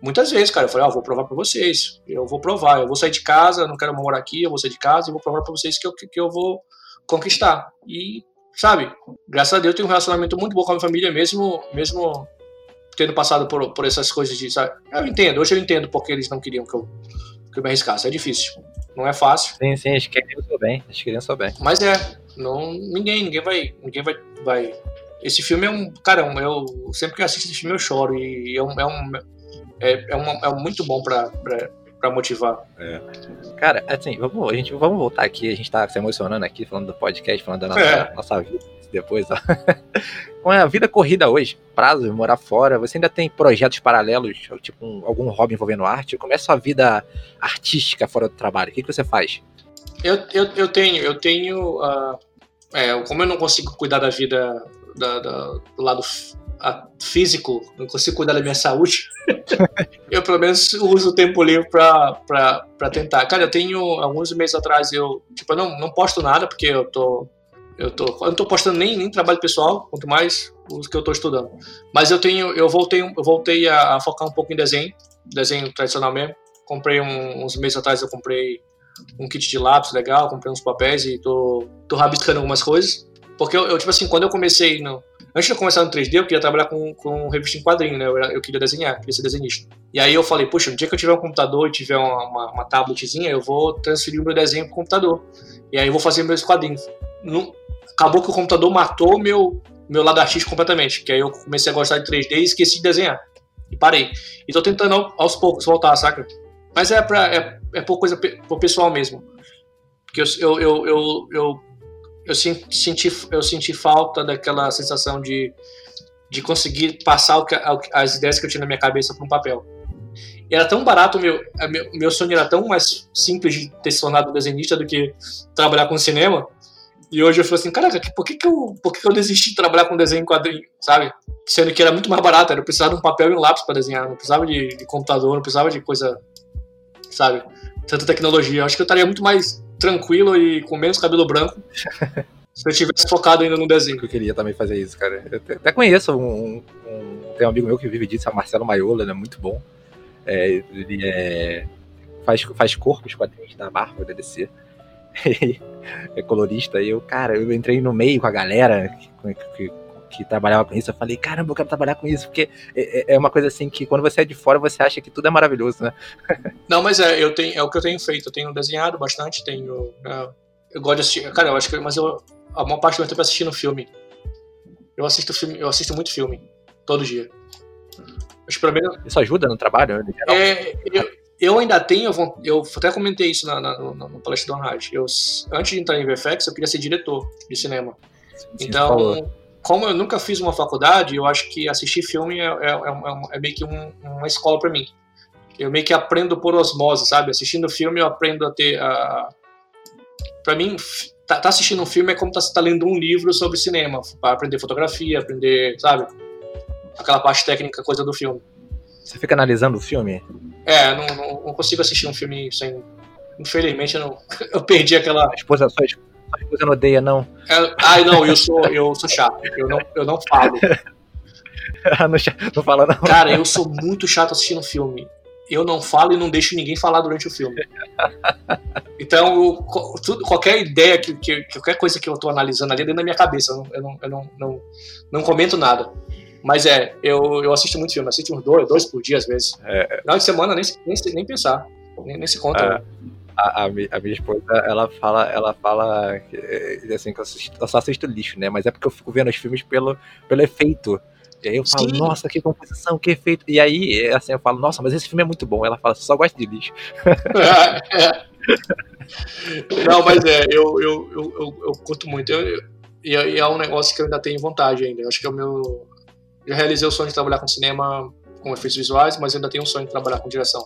Muitas vezes, cara, eu falei, ah, vou provar para vocês, eu vou provar, eu vou sair de casa, não quero morar aqui, eu vou sair de casa e vou provar para vocês que eu, que eu vou conquistar. E, sabe, graças a Deus eu tenho um relacionamento muito bom com a minha família, mesmo, mesmo tendo passado por, por essas coisas de, sabe? Eu entendo, hoje eu entendo porque eles não queriam que eu, que eu me arriscasse, é difícil, não é fácil. Sim, sim, eles queriam sou bem, queriam sou bem. Mas é, não, ninguém, ninguém vai, ninguém vai, vai esse filme é um. Cara, eu sempre que eu assisto esse filme eu choro. E é um, é um, é, é, uma, é muito bom pra, pra, pra motivar. É. Cara, assim, vamos, a gente, vamos voltar aqui, a gente tá se emocionando aqui, falando do podcast, falando da nossa, é. nossa vida depois, ó. Com a vida corrida hoje, prazo, morar fora, você ainda tem projetos paralelos, tipo um, algum hobby envolvendo arte? Como é a sua vida artística fora do trabalho? O que, que você faz? Eu, eu, eu tenho, eu tenho. Uh, é, como eu não consigo cuidar da vida da, da, do lado físico, não consigo cuidar da minha saúde, eu pelo menos uso o tempo livre pra tentar. Cara, eu tenho, alguns meses atrás, eu, tipo, eu não, não posto nada, porque eu tô, eu tô, eu não tô postando nem, nem trabalho pessoal, quanto mais os que eu tô estudando. Mas eu tenho, eu voltei, eu voltei a, a focar um pouco em desenho, desenho tradicional mesmo. Comprei um, uns meses atrás, eu comprei um kit de lápis legal, comprei uns papéis e tô, tô rabiscando algumas coisas. Porque eu, eu, tipo assim, quando eu comecei no, Antes de eu começar no 3D, eu queria trabalhar com, com revista em quadrinho, né? Eu, eu queria desenhar, queria ser desenhista. E aí eu falei, puxa, no dia que eu tiver um computador e tiver uma, uma, uma tabletzinha, eu vou transferir o meu desenho pro computador. E aí eu vou fazer meus quadrinhos. Acabou que o computador matou meu meu lado artístico completamente, que aí eu comecei a gostar de 3D e esqueci de desenhar. E parei. E tô tentando aos poucos voltar, saca? Mas é pra, é, é por coisa pro pessoal mesmo. Porque eu, eu, eu, eu eu senti, eu senti falta daquela sensação de, de conseguir passar que, as ideias que eu tinha na minha cabeça para um papel. E era tão barato, meu, meu, meu sonho era tão mais simples de ter se tornado desenhista do que trabalhar com cinema, E hoje eu falo assim, caraca, por que, que, eu, por que, que eu desisti de trabalhar com desenho em quadrinho, sabe? Sendo que era muito mais barato, era precisar de um papel e um lápis para desenhar, não precisava de, de, computador, não precisava de coisa, sabe? Tanta tecnologia. Eu acho que eu estaria muito mais tranquilo e com menos cabelo branco se eu tivesse focado ainda no desenho. Eu queria também fazer isso, cara. Eu até conheço um, um, tem um amigo meu que vive disso, é o Marcelo Maiola, né? Muito bom. É, ele é, faz, faz corpos quadrinhos da Marvel, da DC. é colorista. E eu, cara, eu entrei no meio com a galera que, que, que, trabalhava com isso. Eu falei, caramba, eu quero trabalhar com isso, porque é, é, é uma coisa assim que quando você é de fora você acha que tudo é maravilhoso, né? Não, mas é, eu tenho, é o que eu tenho feito. Eu tenho desenhado bastante, tenho. É, eu gosto de assistir. Cara, eu acho que. Mas eu, a maior parte do meu tempo é assistindo filme. Eu assisto filme, eu assisto muito filme, todo dia. Acho pelo menos... Isso ajuda no trabalho, né? É, eu, eu ainda tenho, eu até comentei isso na, na, na, na palestra do Anhard. Eu, antes de entrar em VFX, eu queria ser diretor de cinema. Então, como eu nunca fiz uma faculdade, eu acho que assistir filme é, é, é, é meio que um, uma escola para mim. Eu meio que aprendo por osmose, sabe? Assistindo filme, eu aprendo a ter. A... Para mim, tá, tá, assistindo um filme é como tá, tá lendo um livro sobre cinema, para aprender fotografia, aprender, sabe? Aquela parte técnica, coisa do filme. Você fica analisando o filme? É, não, não, não consigo assistir um filme sem. Infelizmente, eu, não, eu perdi aquela. A esposa, sua, sua esposa não odeia, não? É, ai, não, eu sou, eu sou chato. Eu não, eu não falo. não, não fala, não. Cara, eu sou muito chato assistindo filme. Eu não falo e não deixo ninguém falar durante o filme. Então, eu, tudo, qualquer ideia, que, que, qualquer coisa que eu tô analisando ali é dentro da minha cabeça. Eu não, eu não, eu não, não, não comento nada. Mas é, eu, eu assisto muito filme, assisto uns dois, dois por dia às vezes. É. Final de semana nem, nem, nem pensar, nem, nem se conta. É. A, a, a, minha esposa, ela fala, ela fala que, é, assim, que eu, assisto, eu só assisto lixo, né? Mas é porque eu fico vendo os filmes pelo, pelo efeito. E aí eu falo, Sim. nossa, que composição, que efeito. E aí, é assim, eu falo, nossa, mas esse filme é muito bom. Ela fala, só gosta de lixo. É, é. Não, mas é, eu, eu, eu, eu, eu curto muito. Eu, e é um negócio que eu ainda tenho vontade ainda. Eu acho que é o meu já realizei o sonho de trabalhar com cinema com efeitos visuais, mas ainda tenho um sonho de trabalhar com direção.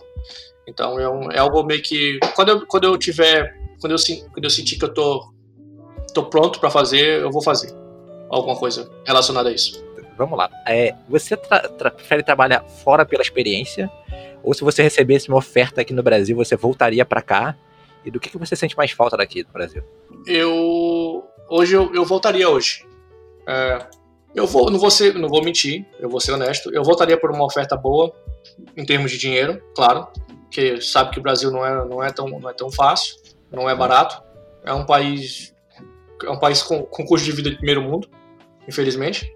Então é, um, é algo meio que quando eu, quando eu tiver, quando eu, quando eu sentir que eu tô, tô pronto para fazer, eu vou fazer alguma coisa relacionada a isso. Vamos lá. É, você tra tra prefere trabalhar fora pela experiência? Ou se você recebesse uma oferta aqui no Brasil, você voltaria para cá? E do que, que você sente mais falta daqui do Brasil? Eu hoje eu, eu voltaria hoje. É, eu vou, não vou ser, não vou mentir, eu vou ser honesto. Eu votaria por uma oferta boa em termos de dinheiro, claro, porque sabe que o Brasil não é, não é tão, não é tão fácil, não é barato. É um país, é um país com, com custo de vida de primeiro mundo, infelizmente.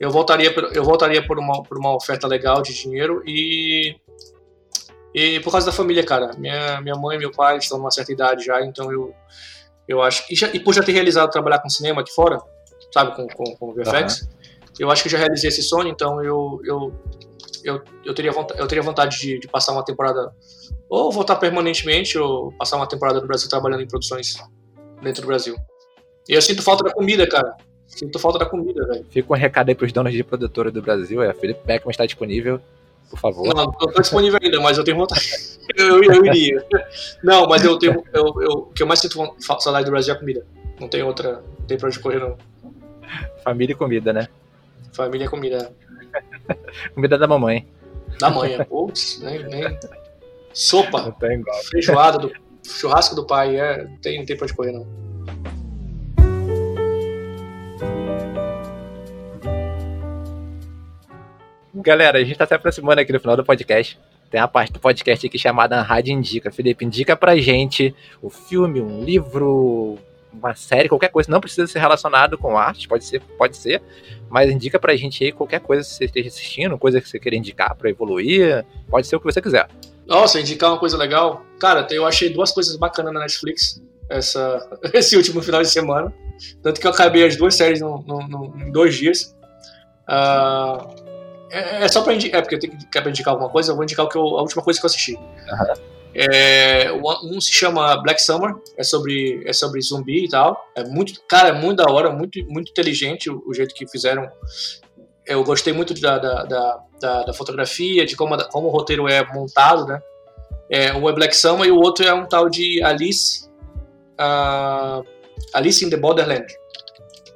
Eu voltaria, por, eu voltaria por uma, por uma oferta legal de dinheiro e e por causa da família, cara. Minha, minha mãe e meu pai estão numa certa idade já, então eu, eu acho. E, já, e por já ter realizado trabalhar com cinema aqui fora, sabe, com, com, com VFX. Uhum. Eu acho que já realizei esse sonho, então eu, eu, eu, eu, teria, vontade, eu teria vontade de, de passar uma temporada, ou voltar permanentemente, ou passar uma temporada no Brasil trabalhando em produções dentro do Brasil. E eu sinto falta da comida, cara. Sinto falta da comida, velho. Fica um recado aí pros donos de produtora do Brasil, é, Felipe Beckman está disponível, por favor. Não, não estou disponível ainda, mas eu tenho vontade. eu, eu iria. Não, mas eu tenho, eu, eu, o que eu mais sinto saudade do Brasil é a comida. Não tem outra, não tem pra onde correr, não. Família e comida, né? Família e comida. comida da mamãe. Da mãe, é. putz, nem, nem. Sopa. Feijoada do. Churrasco do pai, é. Não tem, não tem pra onde correr, não. Galera, a gente tá se aproximando aqui no final do podcast. Tem a parte do podcast aqui chamada Rádio Indica. Felipe, indica pra gente o filme, um livro, uma série, qualquer coisa, não precisa ser relacionado com arte, pode ser, pode ser, mas indica pra gente aí qualquer coisa que você esteja assistindo, coisa que você queira indicar para evoluir, pode ser o que você quiser. Nossa, indicar uma coisa legal. Cara, eu achei duas coisas bacanas na Netflix essa, esse último final de semana. Tanto que eu acabei as duas séries no, no, no, em dois dias. Uh, é, é, só pra indicar, é porque eu tenho que indicar alguma coisa, eu vou indicar o que eu, a última coisa que eu assisti. Uhum. É, um se chama Black Summer, é sobre, é sobre zumbi e tal. É muito, cara, é muito da hora, muito, muito inteligente o, o jeito que fizeram. Eu gostei muito da, da, da, da, fotografia, de como, como o roteiro é montado, né? É, um é Black Summer e o outro é um tal de Alice. Uh, Alice in the Borderland.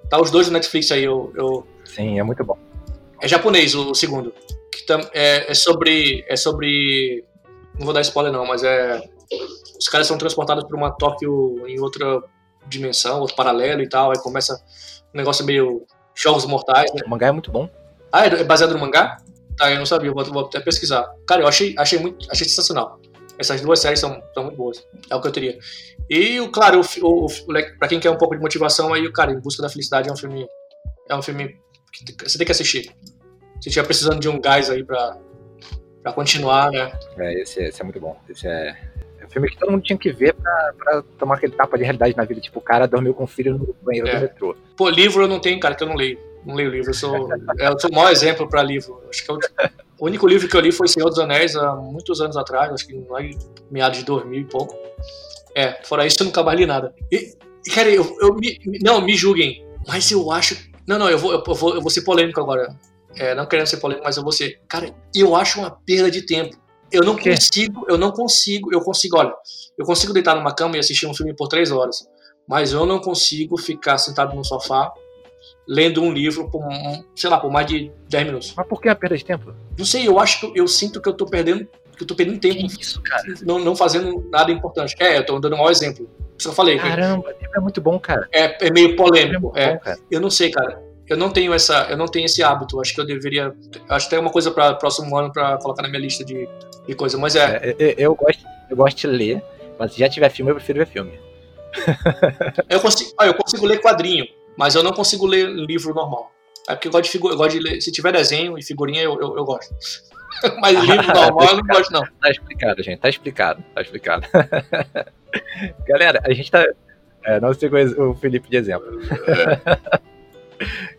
Tá os dois no Netflix aí, eu, eu... Sim, é muito bom. É japonês o, o segundo. Que tam, é, é, sobre. É sobre. Não vou dar spoiler não, mas é. Os caras são transportados para uma Tóquio em outra dimensão, outro paralelo e tal. Aí começa um negócio meio Jogos Mortais. Né? O mangá é muito bom. Ah, é baseado no mangá? Tá, eu não sabia, vou, vou até pesquisar. Cara, eu achei, achei muito. Achei sensacional. Essas duas séries são, são muito boas. É o que eu teria. E, claro, o, o, o, pra quem quer um pouco de motivação, aí, cara, Em Busca da Felicidade é um filme. É um filme que você tem que assistir. Se estiver precisando de um gás aí pra, pra continuar, né? É, esse, esse é muito bom. Esse é, é um filme que todo mundo tinha que ver pra, pra tomar aquele tapa de realidade na vida. Tipo, o cara dormiu com o filho no banheiro é. do metrô. Pô, livro eu não tenho, cara, que eu não leio. Não leio livro. Eu sou, é, eu sou o maior exemplo pra livro. Acho que eu, o único livro que eu li foi Senhor dos Anéis há muitos anos atrás, acho que não é meados de 2000 e pouco. É, fora isso eu nunca mais li nada. E, cara, eu, eu me, não, me julguem, mas eu acho. Não, não, eu vou, eu vou, eu vou ser polêmico agora. É, não querendo ser polêmico, mas eu vou ser. Cara, eu acho uma perda de tempo. Eu não consigo, eu não consigo, eu consigo, olha, eu consigo deitar numa cama e assistir um filme por três horas, mas eu não consigo ficar sentado no sofá lendo um livro por, sei lá, por mais de 10 minutos. Mas por que a perda de tempo? Não sei, eu acho que eu sinto que eu tô perdendo, que eu tô perdendo tempo. Que isso, cara? Não, não fazendo nada importante. É, eu tô dando um mau exemplo. Isso eu falei. Caramba, é muito bom, cara. É, é meio polêmico. É, é. Bom, eu não sei, cara. Eu não tenho essa, eu não tenho esse hábito. Acho que eu deveria, acho que tem uma coisa para próximo ano para colocar na minha lista de, de coisa, mas é. é eu, eu, gosto, eu gosto de ler, mas se já tiver filme, eu prefiro ver filme. eu consigo, ah, eu consigo ler quadrinho, mas eu não consigo ler livro normal. É porque eu gosto de, figu eu gosto de ler. Se tiver desenho e figurinha, eu, eu, eu gosto. Mas livro normal eu não gosto, não. Tá explicado, gente. Tá explicado. Tá explicado. Galera, a gente tá. É, não sei o Felipe de exemplo.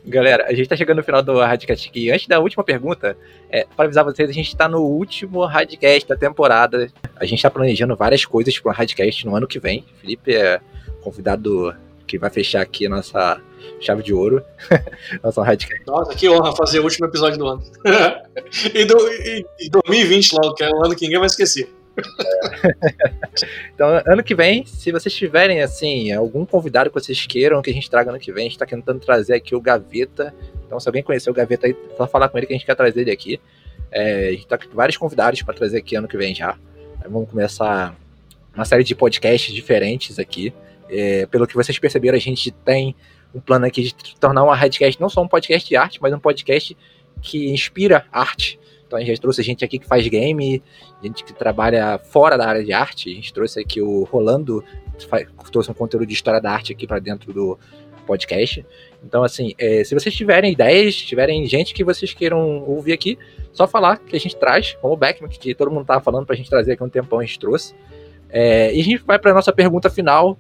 Galera, a gente tá chegando no final do Radcast aqui. Antes da última pergunta, é, para avisar vocês, a gente tá no último Radcast da temporada. A gente tá planejando várias coisas pro Radcast no ano que vem. Felipe é convidado que vai fechar aqui a nossa chave de ouro. nossa Radcast. Nossa, que honra fazer o último episódio do ano. e, do, e, e 2020 logo, que é um ano que ninguém vai esquecer. então, ano que vem, se vocês tiverem, assim, algum convidado que vocês queiram que a gente traga ano que vem, a gente tá tentando trazer aqui o Gaveta. Então, se alguém conhecer o Gaveta aí, só falar com ele que a gente quer trazer ele aqui. É, a gente tá com vários convidados para trazer aqui ano que vem já. vamos começar uma série de podcasts diferentes aqui. É, pelo que vocês perceberam, a gente tem um plano aqui de tornar uma Radcast não só um podcast de arte, mas um podcast que inspira arte. Então a gente trouxe gente aqui que faz game, gente que trabalha fora da área de arte. A gente trouxe aqui o Rolando, trouxe um conteúdo de história da arte aqui para dentro do podcast. Então, assim, é, se vocês tiverem ideias, tiverem gente que vocês queiram ouvir aqui, só falar que a gente traz, como o Beckman, que todo mundo tava falando pra gente trazer aqui um tempão, a gente trouxe. É, e a gente vai para nossa pergunta final.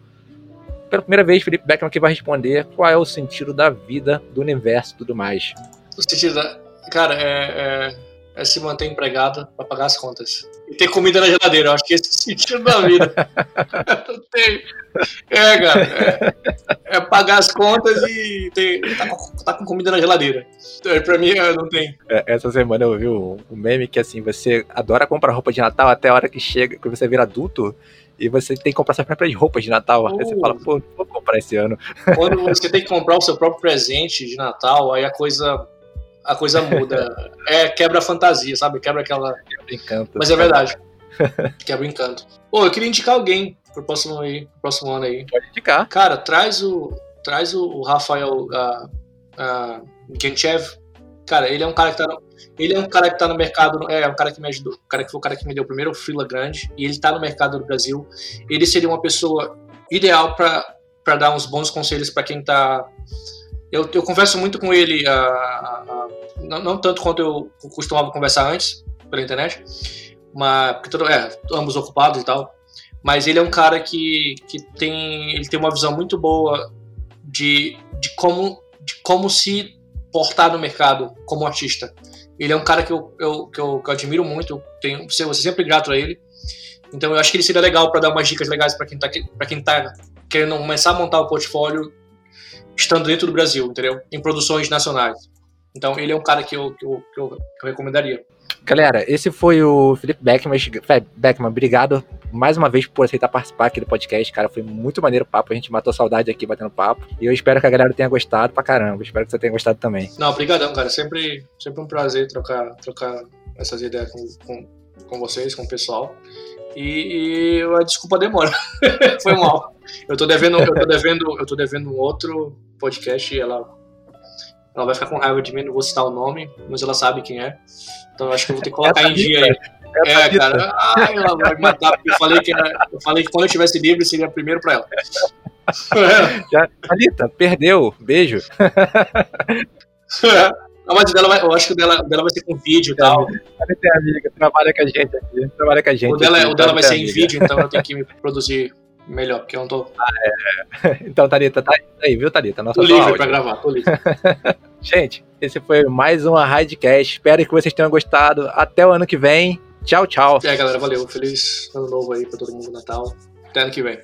Pela primeira vez, Felipe Beckman aqui vai responder qual é o sentido da vida, do universo e tudo mais. O sentido da. Cara, é, é é se manter empregado para pagar as contas. E ter comida na geladeira. Eu acho que esse é o sentido da vida. tem. É, cara. É, é, pagar as contas e ter, tá, com, tá com comida na geladeira. Então, pra mim, não tem. É, essa semana eu vi um, um meme que assim, você adora comprar roupa de Natal até a hora que chega, que você vira adulto e você tem que comprar suas próprias roupas de Natal. Uh, aí você fala, pô, vou comprar esse ano. Quando você tem que comprar o seu próprio presente de Natal, aí a coisa a coisa muda. é, quebra a fantasia, sabe? Quebra aquela. Quebra encanto. Mas é verdade. quebra o encanto. Pô, eu queria indicar alguém pro próximo, aí, pro próximo ano aí. Pode indicar. Cara, traz o. Traz o Rafael uh, uh, Genchev. Cara, ele é um cara que tá no, ele é um cara que tá no mercado, é, um cara que me ajudou, um cara que foi o cara que me deu o primeiro freela grande, e ele tá no mercado do Brasil. Ele seria uma pessoa ideal para dar uns bons conselhos para quem tá eu, eu converso muito com ele, não, não, tanto quanto eu costumava conversar antes, pela internet, mas porque todo, é, ambos ocupados e tal. Mas ele é um cara que, que tem, ele tem uma visão muito boa de, de, como, de como se portar no mercado como artista. Ele é um cara que eu, eu, que eu, que eu admiro muito, eu tenho, eu sempre grato a ele. Então eu acho que ele seria legal para dar umas dicas legais para quem está quem tá querendo começar a montar o portfólio estando dentro do Brasil, entendeu? Em produções nacionais. Então ele é um cara que eu, que eu, que eu, que eu recomendaria. Galera, esse foi o Felipe Beckman. Beckman, obrigado mais uma vez por aceitar participar aqui do podcast, cara. Foi muito maneiro o papo. A gente matou saudade aqui batendo papo. E eu espero que a galera tenha gostado pra caramba. Espero que você tenha gostado também. Não, obrigadão, cara. Sempre, sempre um prazer trocar, trocar essas ideias com, com, com vocês, com o pessoal. E, e a desculpa demora. Foi mal. Eu tô devendo, eu tô devendo, eu tô devendo um outro podcast e ela ela vai ficar com raiva de mim, não vou citar o nome, mas ela sabe quem é. Então eu acho que eu vou ter que colocar em dia aí. É, é cara. Ai, ela vai me matar, porque eu falei que, era, eu falei que quando eu tivesse livre seria primeiro pra ela. Já, Anitta, perdeu. Beijo. Não, mas dela vai, eu acho que o dela, dela vai ser com vídeo e tal. É amiga, trabalha com a gente aqui. Trabalha com a gente. O dela, aqui, o dela vai ser amiga. em vídeo, então eu tenho que me produzir melhor, porque eu não tô. Ah, é. Então, Thalita, tá aí, viu, Thalita? Nossa tô livre pra gravar, tô livre. Gente, esse foi mais uma Radcast. Espero que vocês tenham gostado. Até o ano que vem. Tchau, tchau. Aí, galera, valeu. Feliz ano novo aí pra todo mundo Natal. Até ano que vem.